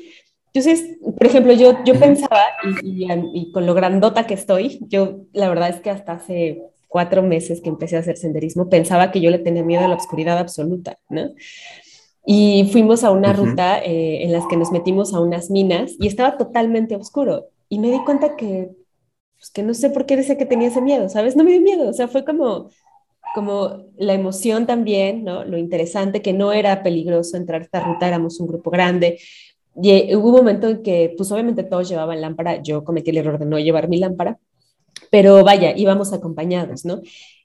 A: Entonces, por ejemplo, yo, yo pensaba, y, y, con lo grandota que estoy, yo la verdad es que hasta hace cuatro meses que empecé a hacer senderismo, pensaba que yo le tenía miedo a la oscuridad absoluta, ¿no? Y fuimos a una ruta eh, en las que nos metimos a unas minas y estaba totalmente oscuro. Y me di cuenta que, pues, que no sé por qué decía que tenía ese miedo, ¿sabes? No me dio miedo, o sea, fue como, como la emoción también, ¿no? Lo interesante que no era peligroso entrar a esta ruta, éramos un grupo grande. Y eh, hubo un momento en que, pues obviamente todos llevaban lámpara, yo cometí el error de no llevar mi lámpara, pero vaya, íbamos acompañados, ¿no?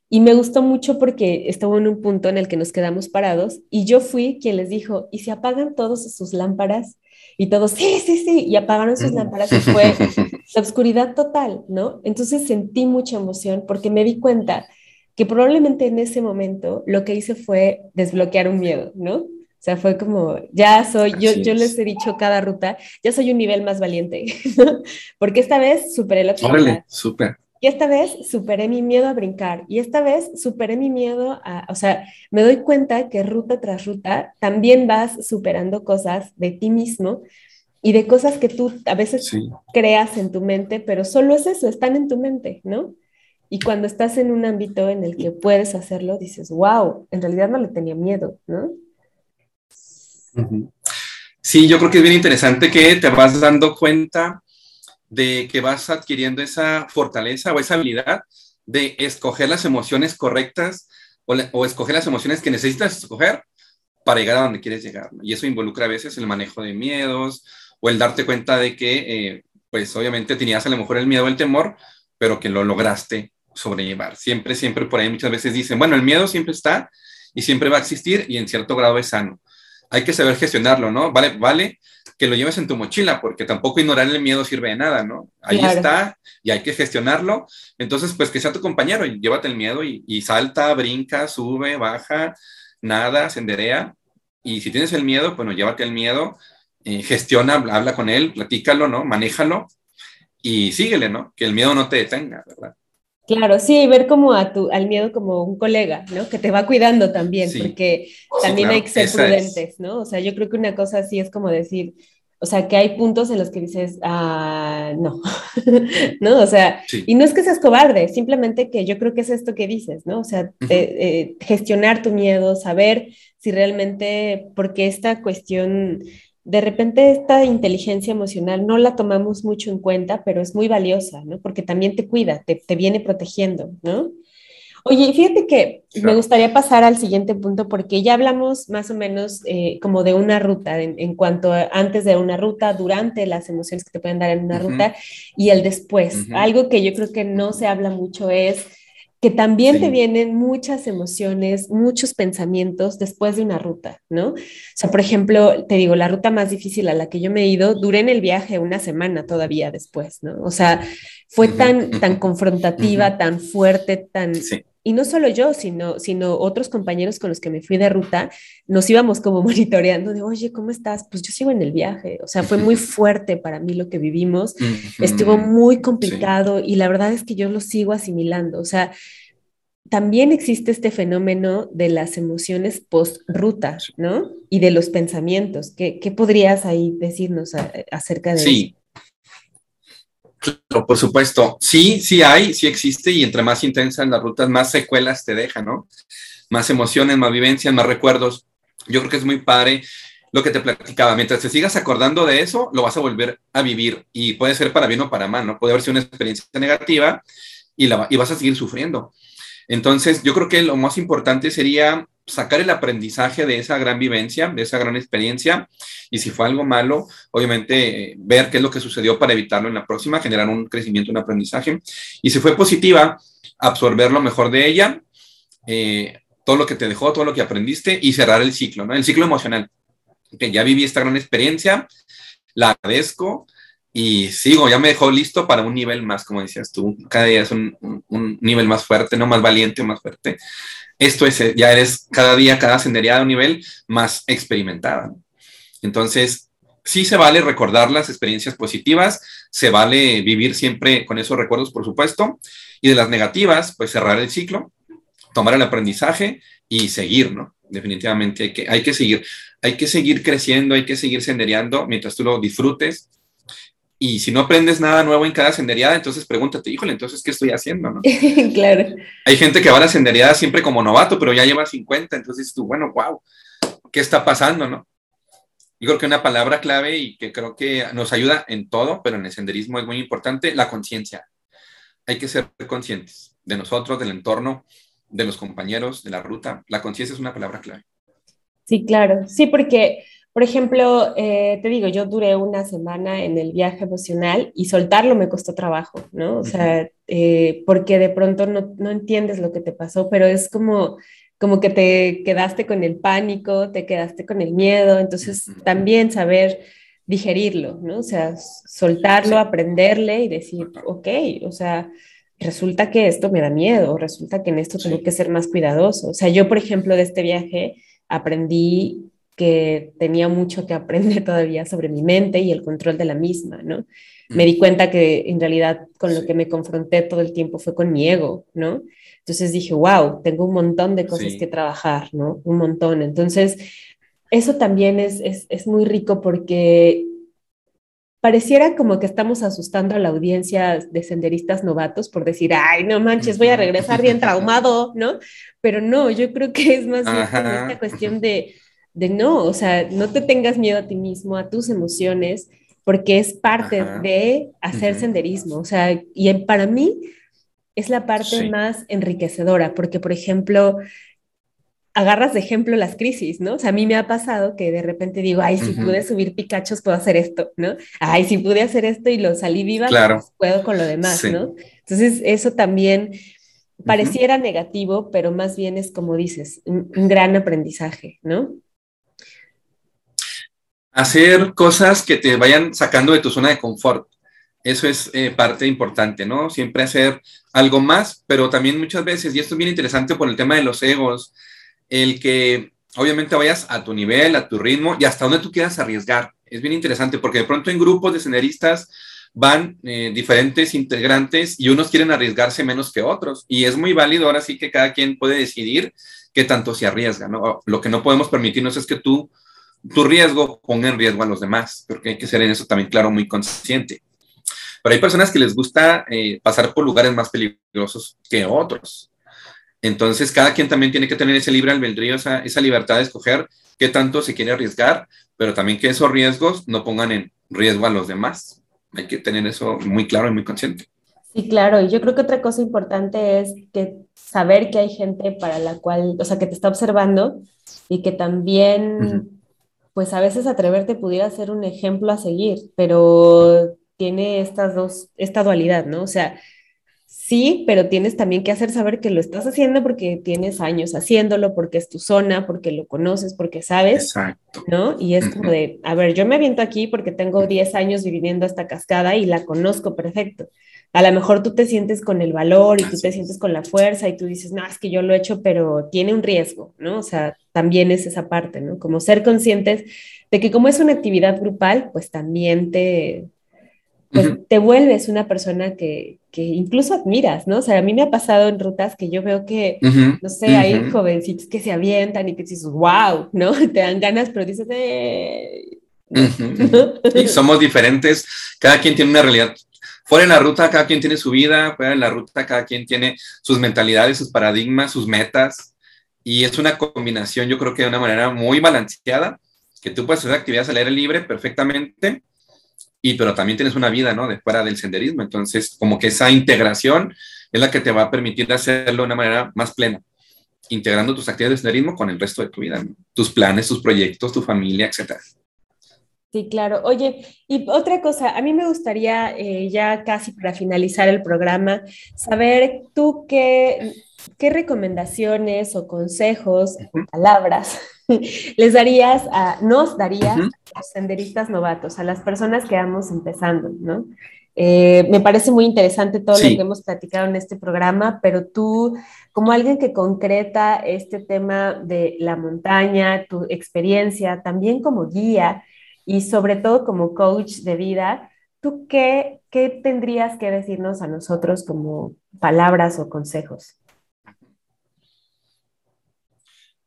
A: Y me gustó mucho porque estaba en un punto en el que nos quedamos parados y yo fui quien les dijo, ¿y si apagan todos sus lámparas? Y todos, sí, sí, sí, y apagaron sus lámparas y fue *laughs* la oscuridad total, ¿no? Entonces sentí mucha emoción porque me di cuenta que probablemente en ese momento lo que hice fue desbloquear un miedo, ¿no? O sea, fue como, ya soy, yo, yo les he dicho cada ruta, ya soy un nivel más valiente, *laughs* ¿no? Porque esta vez superé la
B: Órale, súper.
A: Y esta vez superé mi miedo a brincar. Y esta vez superé mi miedo a, o sea, me doy cuenta que ruta tras ruta también vas superando cosas de ti mismo y de cosas que tú a veces creas en tu mente, pero solo es eso, están en tu mente, ¿no? Y cuando estás en un ámbito en el que puedes hacerlo, dices, wow, en realidad no le tenía miedo, ¿no?
B: Sí, yo creo que es bien interesante que te vas dando cuenta de que vas adquiriendo esa fortaleza o esa habilidad de escoger las emociones correctas o, escoger las emociones que necesitas escoger para llegar a donde quieres llegar. Y eso involucra a veces el manejo de miedos o el darte cuenta de que, eh, pues obviamente tenías a lo mejor el miedo el temor, pero que lo lograste sobrellevar. Siempre, siempre por ahí muchas veces dicen, bueno, el miedo siempre está y siempre va a existir y en cierto grado es sano. Hay que saber gestionarlo, ¿no? Vale, vale que lo lleves en tu mochila, porque tampoco ignorar el miedo sirve de nada, ¿no? Ahí está y hay que gestionarlo. Entonces, pues que sea tu compañero y llévate el miedo y, y salta, brinca, sube, baja, nada, senderea. Y si tienes el miedo, bueno, llévate el miedo, eh, gestiona, habla con él, platícalo, ¿no? Manéjalo y síguele, ¿no? Que el miedo no te detenga, ¿verdad?
A: Claro, sí, ver como a tu, al miedo como un colega, ¿no? Que te va cuidando también, porque también hay que ser prudentes, ¿no? O sea, yo creo que una cosa así es como decir, o sea, que hay puntos en los que dices, ah, no, *laughs* ¿no? O sea, y no es que seas cobarde, simplemente que yo creo que es esto que dices, ¿no? O sea, eh, gestionar tu miedo, saber si realmente, porque esta cuestión de repente esta inteligencia emocional no la tomamos mucho en cuenta, pero es muy valiosa, ¿no? Porque también te cuida, te, viene protegiendo, ¿no? Oye, fíjate que me gustaría pasar al siguiente punto porque ya hablamos más o menos eh, como de una ruta, en, cuanto a antes de una ruta, durante las emociones que te pueden dar en una ruta y el después. Algo que yo creo que no se habla mucho es que también te vienen muchas emociones, muchos pensamientos después de una ruta, ¿no? O sea, por ejemplo, te digo, la ruta más difícil a la que yo me he ido, duré en el viaje una semana todavía después, ¿no? O sea, fue tan, tan confrontativa, tan fuerte, tan... Y no solo yo, sino, sino otros compañeros con los que me fui de ruta, nos íbamos como *laughs* monitoreando de, oye, ¿cómo estás? Pues yo sigo en el viaje. O sea, fue muy *laughs* fuerte para mí lo que vivimos. Estuvo muy complicado y la verdad es que yo lo sigo asimilando. O sea, también existe este fenómeno de las emociones post-ruta, ¿no? Y de los pensamientos. ¿Qué, qué podrías ahí decirnos acerca de sí.
B: Por supuesto, sí, sí hay, sí existe y entre más intensas las rutas, más secuelas te deja, ¿no? Más emociones, más vivencias, más recuerdos. Yo creo que es muy padre lo que te platicaba. Mientras te sigas acordando de eso, lo vas a volver a vivir y puede ser para bien o para mal, ¿no? Puede haber sido una experiencia negativa y, la, y vas a seguir sufriendo. Entonces, yo creo que lo más importante sería sacar el aprendizaje de esa gran vivencia, de esa gran experiencia, y si fue algo malo, obviamente ver qué es lo que sucedió para evitarlo en la próxima, generar un crecimiento, un aprendizaje, y si fue positiva, absorber lo mejor de ella, eh, todo lo que te dejó, todo lo que aprendiste, y cerrar el ciclo, ¿no? El ciclo emocional, que ya viví esta gran experiencia, la agradezco, y sigo, ya me dejó listo para un nivel más, como decías tú, cada día es un, un nivel más fuerte, no más valiente, más fuerte esto es, ya eres cada día, cada sendería de un nivel más experimentada. Entonces, sí se vale recordar las experiencias positivas, se vale vivir siempre con esos recuerdos, por supuesto, y de las negativas, pues cerrar el ciclo, tomar el aprendizaje y seguir, ¿no? Definitivamente hay que, hay que seguir, hay que seguir creciendo, hay que seguir sendereando mientras tú lo disfrutes y si no aprendes nada nuevo en cada senderiada, entonces pregúntate, híjole, entonces, ¿qué estoy haciendo? No? *laughs*
A: claro.
B: Hay gente que va a la senderiada siempre como novato, pero ya lleva 50, entonces tú, bueno, wow, ¿qué está pasando, no? Yo creo que una palabra clave y que creo que nos ayuda en todo, pero en el senderismo es muy importante, la conciencia. Hay que ser conscientes de nosotros, del entorno, de los compañeros, de la ruta. La conciencia es una palabra clave.
A: Sí, claro. Sí, porque por ejemplo, eh, te digo, yo duré una semana en el viaje emocional y soltarlo me costó trabajo, ¿no? O sea, eh, porque de pronto no, no, entiendes lo que te pasó, pero es como, como que te quedaste con el pánico, te quedaste con el miedo, entonces también saber digerirlo, ¿no? O sea, soltarlo, aprenderle y decir, ok, o sea, resulta que esto me da miedo, resulta que en esto tengo que ser más cuidadoso. O sea, yo, por ejemplo, de este viaje aprendí que tenía mucho que aprender *laughs* todavía sobre mi mente y el control de la misma, ¿no? Me mm. di cuenta que en realidad con lo que me confronté todo el tiempo fue con mi ego, ¿no? Entonces dije, wow, tengo un montón de cosas que trabajar, ¿no? Un montón. Entonces, eso también es, es, es muy rico porque pareciera como que estamos asustando a la audiencia de senderistas novatos por decir, ay, no manches, voy a regresar bien traumado, ¿no? Pero no, yo creo que es más bien esta cuestión de de no, o sea, no te tengas miedo a ti mismo, a tus emociones, porque es parte de hacer senderismo, o sea, y para mí es la parte más enriquecedora, porque, por ejemplo, agarras de ejemplo las crisis, ¿no? O sea, a mí me ha pasado que de repente digo, ay, si pude subir picachos, puedo hacer esto, ¿no? Ay, si pude hacer esto y lo salí viva, pues puedo con lo demás, ¿no? Entonces, eso también pareciera negativo, pero más bien es como dices, un, gran aprendizaje, ¿no?
B: Hacer cosas que te vayan sacando de tu zona de confort. Eso es eh, parte importante, ¿no? Siempre hacer algo más, pero también muchas veces, y esto es bien interesante por el tema de los egos, el que obviamente vayas a tu nivel, a tu ritmo y hasta donde tú quieras arriesgar. Es bien interesante porque de pronto en grupos de senderistas van eh, diferentes integrantes y unos quieren arriesgarse menos que otros. Y es muy válido ahora sí que cada quien puede decidir qué tanto se arriesga. ¿no? Lo que no podemos permitirnos es que tú, tu riesgo ponga en riesgo a los demás, porque hay que ser en eso también claro, muy consciente. Pero hay personas que les gusta eh, pasar por lugares más peligrosos que otros. Entonces, cada quien también tiene que tener ese libre albedrío, esa, esa libertad de escoger qué tanto se quiere arriesgar, pero también que esos riesgos no pongan en riesgo a los demás hay que tener eso muy claro y muy consciente.
A: Sí, claro, y yo creo que otra cosa importante es que saber que hay gente para la cual, o sea, que te está observando y que también, pues a veces atreverte pudiera ser un ejemplo a seguir, pero tiene estas dos, esta dualidad, ¿no? O sea, Sí, pero tienes también que hacer saber que lo estás haciendo porque tienes años haciéndolo, porque es tu zona, porque lo conoces, porque sabes, Exacto. ¿no? Y es como de, a ver, yo me aviento aquí porque tengo 10 años viviendo esta cascada y la conozco perfecto. A lo mejor tú te sientes con el valor y tú te sientes con la fuerza y tú dices, no, es que yo lo he hecho, pero tiene un riesgo, ¿no? O sea, también es esa parte, ¿no? Como ser conscientes de que como es una actividad grupal, pues también te, pues te vuelves una persona que, que, incluso admiras, ¿no? O sea, a mí me ha pasado en rutas que yo veo que, no sé, hay jovencitos que se avientan y que dices, wow, ¿no? *laughs* Te dan ganas, pero dices, eh...
B: Y somos diferentes, cada quien tiene una realidad. Fuera en la ruta, cada quien tiene su vida, fuera en la ruta, cada quien tiene sus mentalidades, sus paradigmas, sus metas. Y es una combinación, yo creo que de una manera muy balanceada, que tú puedes hacer actividades al aire libre perfectamente, y pero también tienes una vida, ¿no? De fuera del senderismo. Entonces, como que esa integración es la que te va a permitir hacerlo de una manera más plena, integrando tus actividades de senderismo con el resto de tu vida, tus planes, tus proyectos, tu familia, etcétera.
A: Sí, claro. Oye, y otra cosa, a mí me gustaría eh, ya casi para finalizar el programa, saber tú qué, qué recomendaciones o consejos, palabras *laughs* les darías, a, nos darías a los senderistas novatos, a las personas que vamos empezando, ¿no? Eh, me parece muy interesante todo lo que hemos platicado en este programa, pero tú, como alguien que concreta este tema de la montaña, tu experiencia, también como guía y sobre todo como coach de vida, ¿tú qué, qué tendrías que decirnos a nosotros como palabras o consejos?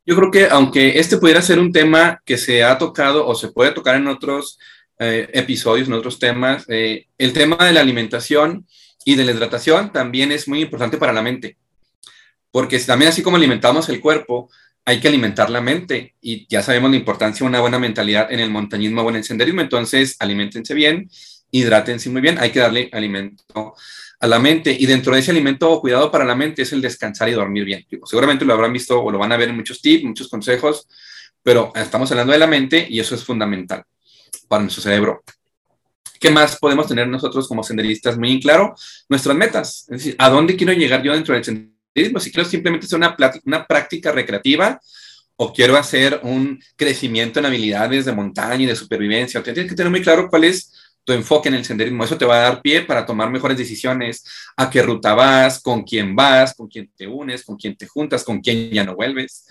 B: Yo creo que aunque este pudiera ser un tema que se ha tocado o se puede tocar en otros eh, episodios, en otros temas, eh, el tema de la alimentación y de la hidratación también es muy importante para la mente. Porque también así como alimentamos el cuerpo, hay que alimentar la mente y ya sabemos la importancia de una buena mentalidad en el montañismo o en el senderismo, entonces alimentense bien, hidrátense muy bien, hay que darle alimento a la mente y dentro de ese alimento cuidado para la mente es el descansar y dormir bien. Seguramente lo habrán visto o lo van a ver en muchos tips, muchos consejos, pero estamos hablando de la mente y eso es fundamental para nuestro cerebro. ¿Qué más podemos tener nosotros como senderistas muy en claro? Nuestras metas, es decir, ¿a dónde quiero llegar yo dentro del senderismo? Si quiero simplemente hacer una, una práctica recreativa o quiero hacer un crecimiento en habilidades de montaña y de supervivencia, tienes que tener muy claro cuál es tu enfoque en el senderismo. Eso te va a dar pie para tomar mejores decisiones, a qué ruta vas, con quién vas, con quién te unes, con quién te juntas, con quién ya no vuelves,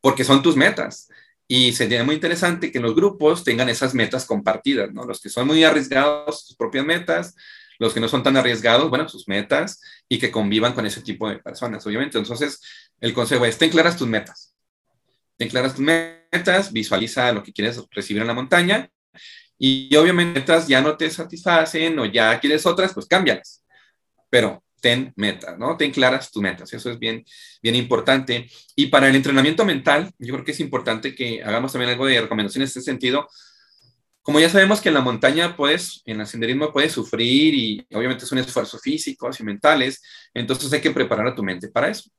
B: porque son tus metas. Y sería muy interesante que los grupos tengan esas metas compartidas, ¿no? Los que son muy arriesgados, sus propias metas, los que no son tan arriesgados, bueno, sus metas, y que convivan con ese tipo de personas, obviamente. Entonces, el consejo es, ten claras tus metas. Ten claras tus metas, visualiza lo que quieres recibir en la montaña y obviamente metas ya no te satisfacen o ya quieres otras, pues cámbialas. Pero ten metas, ¿no? Ten claras tus metas. Eso es bien, bien importante. Y para el entrenamiento mental, yo creo que es importante que hagamos también algo de recomendaciones en este sentido. Como ya sabemos que en la montaña puedes, en el senderismo puedes sufrir y obviamente es un esfuerzo físico y mentales, entonces hay que preparar a tu mente para eso.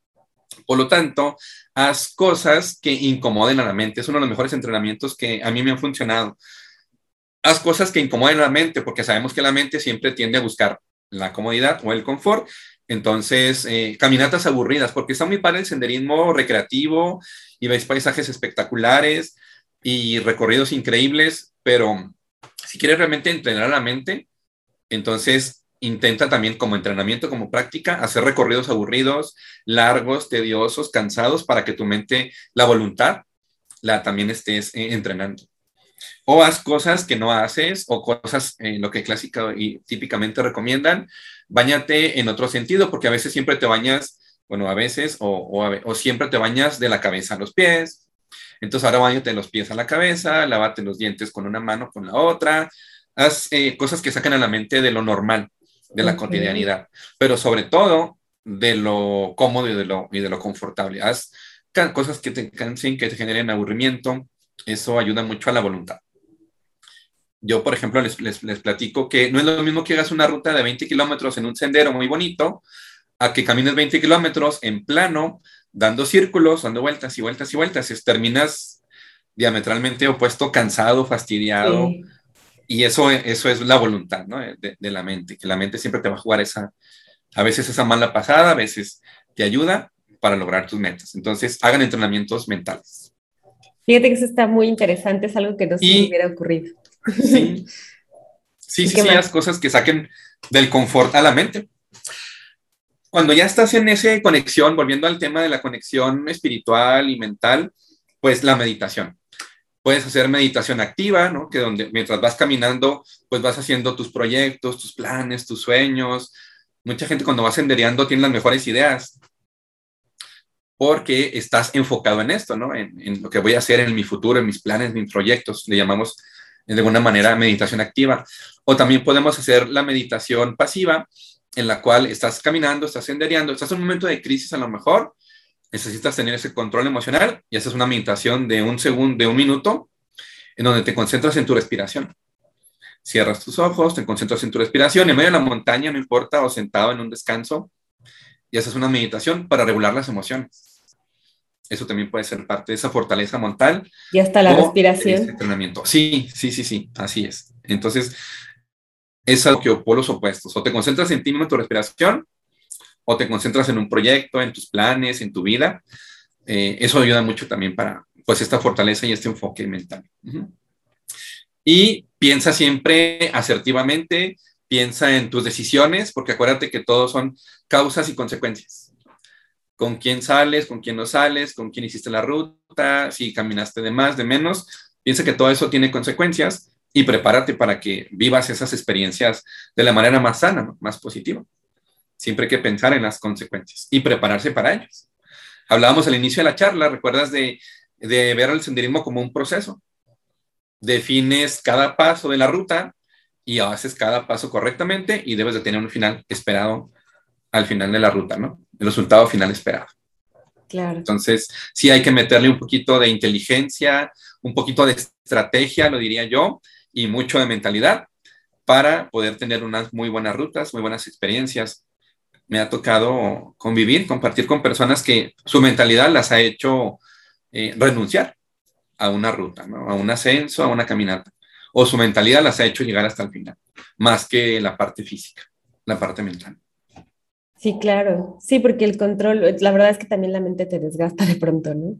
B: Por lo tanto, haz cosas que incomoden a la mente. Es uno de los mejores entrenamientos que a mí me han funcionado haz cosas que incomoden a la mente, porque sabemos que la mente siempre tiende a buscar la comodidad o el confort. Entonces, eh, caminatas aburridas, porque está muy padre el senderismo recreativo y ves paisajes espectaculares y recorridos increíbles, pero si quieres realmente entrenar la mente, entonces intenta también como entrenamiento, como práctica, hacer recorridos aburridos, largos, tediosos, cansados, para que tu mente, la voluntad, la también estés eh, entrenando. O haz cosas que no haces o cosas, eh, lo que clásica y típicamente recomiendan, bañate en otro sentido, porque a veces siempre te bañas, bueno, a veces o, o, siempre te bañas de la cabeza a los pies. Entonces ahora bañate los pies a la cabeza, lávate los dientes con una mano, con la otra. Haz eh, cosas que saquen a la mente de lo normal, de la cotidianidad, pero sobre todo de lo cómodo y de lo, y de lo confortable. Haz cosas que te cansen, que te generen aburrimiento. Eso ayuda mucho a la voluntad. Yo, por ejemplo, les, les, les, platico que no es lo mismo que hagas una ruta de 20 kilómetros en un sendero muy bonito a que camines 20 kilómetros en plano, dando círculos, dando vueltas y vueltas y vueltas. Es, terminas diametralmente opuesto, cansado, fastidiado. Y eso, eso es la voluntad ¿no? de, de, la mente, que la mente siempre te va a jugar esa, a veces esa mala pasada, a veces te ayuda para lograr tus metas. Entonces, hagan entrenamientos mentales.
A: Fíjate que eso está muy interesante, es algo que no se me hubiera ocurrido.
B: Sí, *laughs* sí, sí, las cosas que saquen del confort a la mente. Cuando ya estás en esa conexión, volviendo al tema de la conexión espiritual y mental, pues la meditación. Puedes hacer meditación activa, ¿no? Que donde mientras vas caminando, pues vas haciendo tus proyectos, tus planes, tus sueños. Mucha gente cuando va sendereando tiene las mejores ideas porque estás enfocado en esto, ¿no? En, en, lo que voy a hacer en mi futuro, en mis planes, mis proyectos. Le llamamos de alguna manera meditación activa. O también podemos hacer la meditación pasiva, en la cual estás caminando, estás sendereando, estás en un momento de crisis a lo mejor, necesitas tener ese control emocional y haces una meditación de un segundo, de un minuto, en donde te concentras en tu respiración. Cierras tus ojos, te concentras en tu respiración, en medio de la montaña, no importa, o sentado en un descanso, y haces una meditación para regular las emociones. Eso también puede ser parte de esa fortaleza mental.
A: Y hasta la respiración.
B: entrenamiento. Sí, sí, sí, sí, así es. Entonces, es algo que los opuestos. O te concentras en ti mismo, en tu respiración, o te concentras en un proyecto, en tus planes, en tu vida. Eh, eso ayuda mucho también para, pues, esta fortaleza y este enfoque mental. Y piensa siempre asertivamente, piensa en tus decisiones, porque acuérdate que todos son causas y consecuencias con quién sales, con quién no sales, con quién hiciste la ruta, si caminaste de más, de menos. Piensa que todo eso tiene consecuencias y prepárate para que vivas esas experiencias de la manera más sana, más positiva. Siempre hay que pensar en las consecuencias y prepararse para ellas. Hablábamos al inicio de la charla, recuerdas de, de ver el senderismo como un proceso. Defines cada paso de la ruta y haces cada paso correctamente y debes de tener un final esperado al final de la ruta, ¿no? El resultado final esperado.
A: Claro.
B: Entonces, sí hay que meterle un poquito de inteligencia, un poquito de estrategia, lo diría yo, y mucho de mentalidad para poder tener unas muy buenas rutas, muy buenas experiencias. Me ha tocado convivir, compartir con personas que su mentalidad las ha hecho eh, renunciar a una ruta, ¿no? a un ascenso, a una caminata, o su mentalidad las ha hecho llegar hasta el final, más que la parte física, la parte mental.
A: Sí, claro. Sí, porque el control, la verdad es que también la mente te desgasta de pronto, ¿no?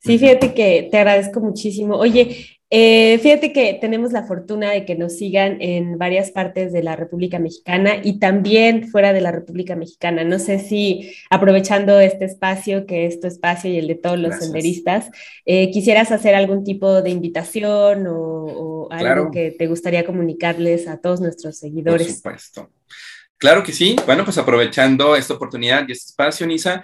A: Sí, fíjate que te agradezco muchísimo. Oye, eh, fíjate que tenemos la fortuna de que nos sigan en varias partes de la República Mexicana y también fuera de la República Mexicana. No sé si aprovechando este espacio, que es tu espacio y el de todos los senderistas, eh, quisieras hacer algún tipo de invitación o, algo que te gustaría comunicarles a todos nuestros seguidores.
B: Por supuesto. Claro que sí. Bueno, pues aprovechando esta oportunidad y este espacio, Nisa,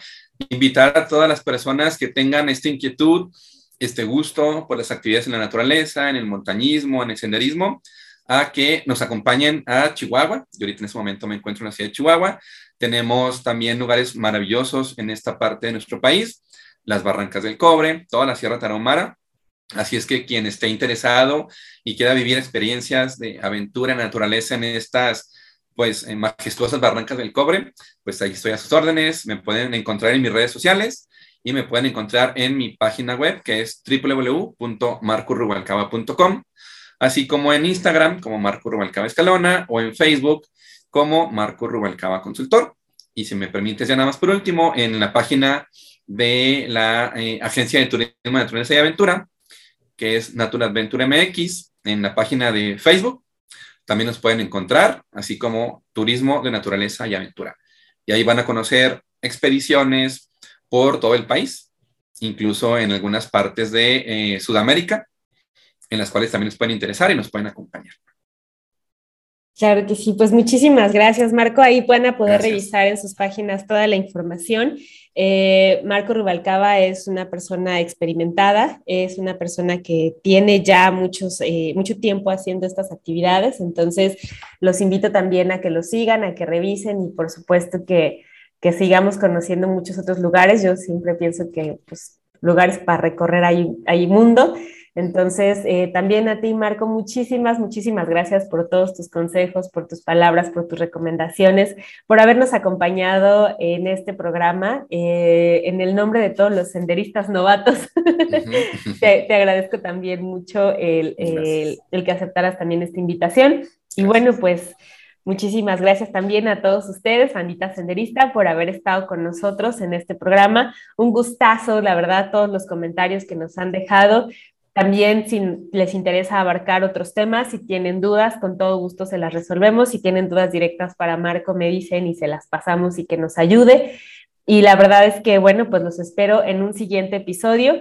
B: invitar a todas las personas que tengan esta inquietud, este gusto por las actividades en la naturaleza, en el montañismo, en el senderismo, a que nos acompañen a Chihuahua. Yo ahorita en este momento me encuentro en la ciudad de Chihuahua. Tenemos también lugares maravillosos en esta parte de nuestro país, las Barrancas del Cobre, toda la Sierra Tarahumara. Así es que quien esté interesado y quiera vivir experiencias de aventura en naturaleza en estas pues en majestuosas barrancas del cobre, pues ahí estoy a sus órdenes, me pueden encontrar en mis redes sociales y me pueden encontrar en mi página web que es www.marcorubalcaba.com, así como en Instagram como Marco Rubalcaba Escalona o en Facebook como Marco Rubalcaba Consultor. Y si me permites, ya nada más por último, en la página de la eh, Agencia de Turismo, Naturaleza y Aventura, que es Natura Adventure MX, en la página de Facebook. También nos pueden encontrar, así como Turismo de Naturaleza y Aventura. Y ahí van a conocer expediciones por todo el país, incluso en algunas partes de eh, Sudamérica, en las cuales también nos pueden interesar y nos pueden acompañar.
A: Claro que sí, pues muchísimas gracias, Marco. Ahí pueden a poder revisar en sus páginas toda la información. Eh, Marco Rubalcaba es una persona experimentada, es una persona que tiene ya muchos, eh, mucho tiempo haciendo estas actividades, entonces los invito también a que lo sigan, a que revisen y por supuesto que, que sigamos conociendo muchos otros lugares. Yo siempre pienso que pues, lugares para recorrer hay, hay mundo. Entonces, eh, también a ti, Marco, muchísimas, muchísimas gracias por todos tus consejos, por tus palabras, por tus recomendaciones, por habernos acompañado en este programa. Eh, en el nombre de todos los senderistas novatos, *laughs* te, agradezco también mucho el, el, que aceptaras también esta invitación. Y bueno, pues... Muchísimas gracias también a todos ustedes, Bandita Senderista, por haber estado con nosotros en este programa. Un gustazo, la verdad, todos los comentarios que nos han dejado. También si les interesa abarcar otros temas, si tienen dudas, con todo gusto se las resolvemos. Si tienen dudas directas para Marco, me dicen y se las pasamos y que nos ayude. Y la verdad es que, bueno, pues los espero en un siguiente episodio.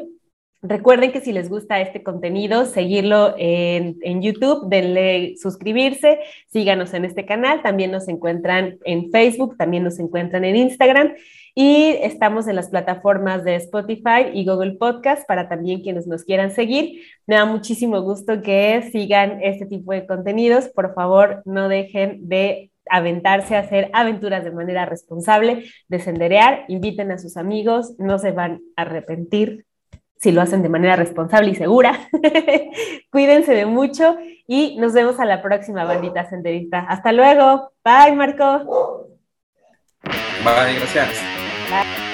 A: Recuerden que si les gusta este contenido, seguirlo en, en, YouTube, denle suscribirse, síganos en este canal, también nos encuentran en Facebook, también nos encuentran en Instagram y estamos en las plataformas de Spotify y Google Podcast para también quienes nos quieran seguir. Me da muchísimo gusto que sigan este tipo de contenidos. Por favor, no dejen de aventarse a hacer aventuras de manera responsable, de senderear, inviten a sus amigos, no se van a arrepentir si lo hacen de manera responsable y segura. *laughs* Cuídense de mucho y nos vemos a la próxima bandita senderista. Hasta luego. Bye, Marco.
B: Bye, gracias.
A: Bye.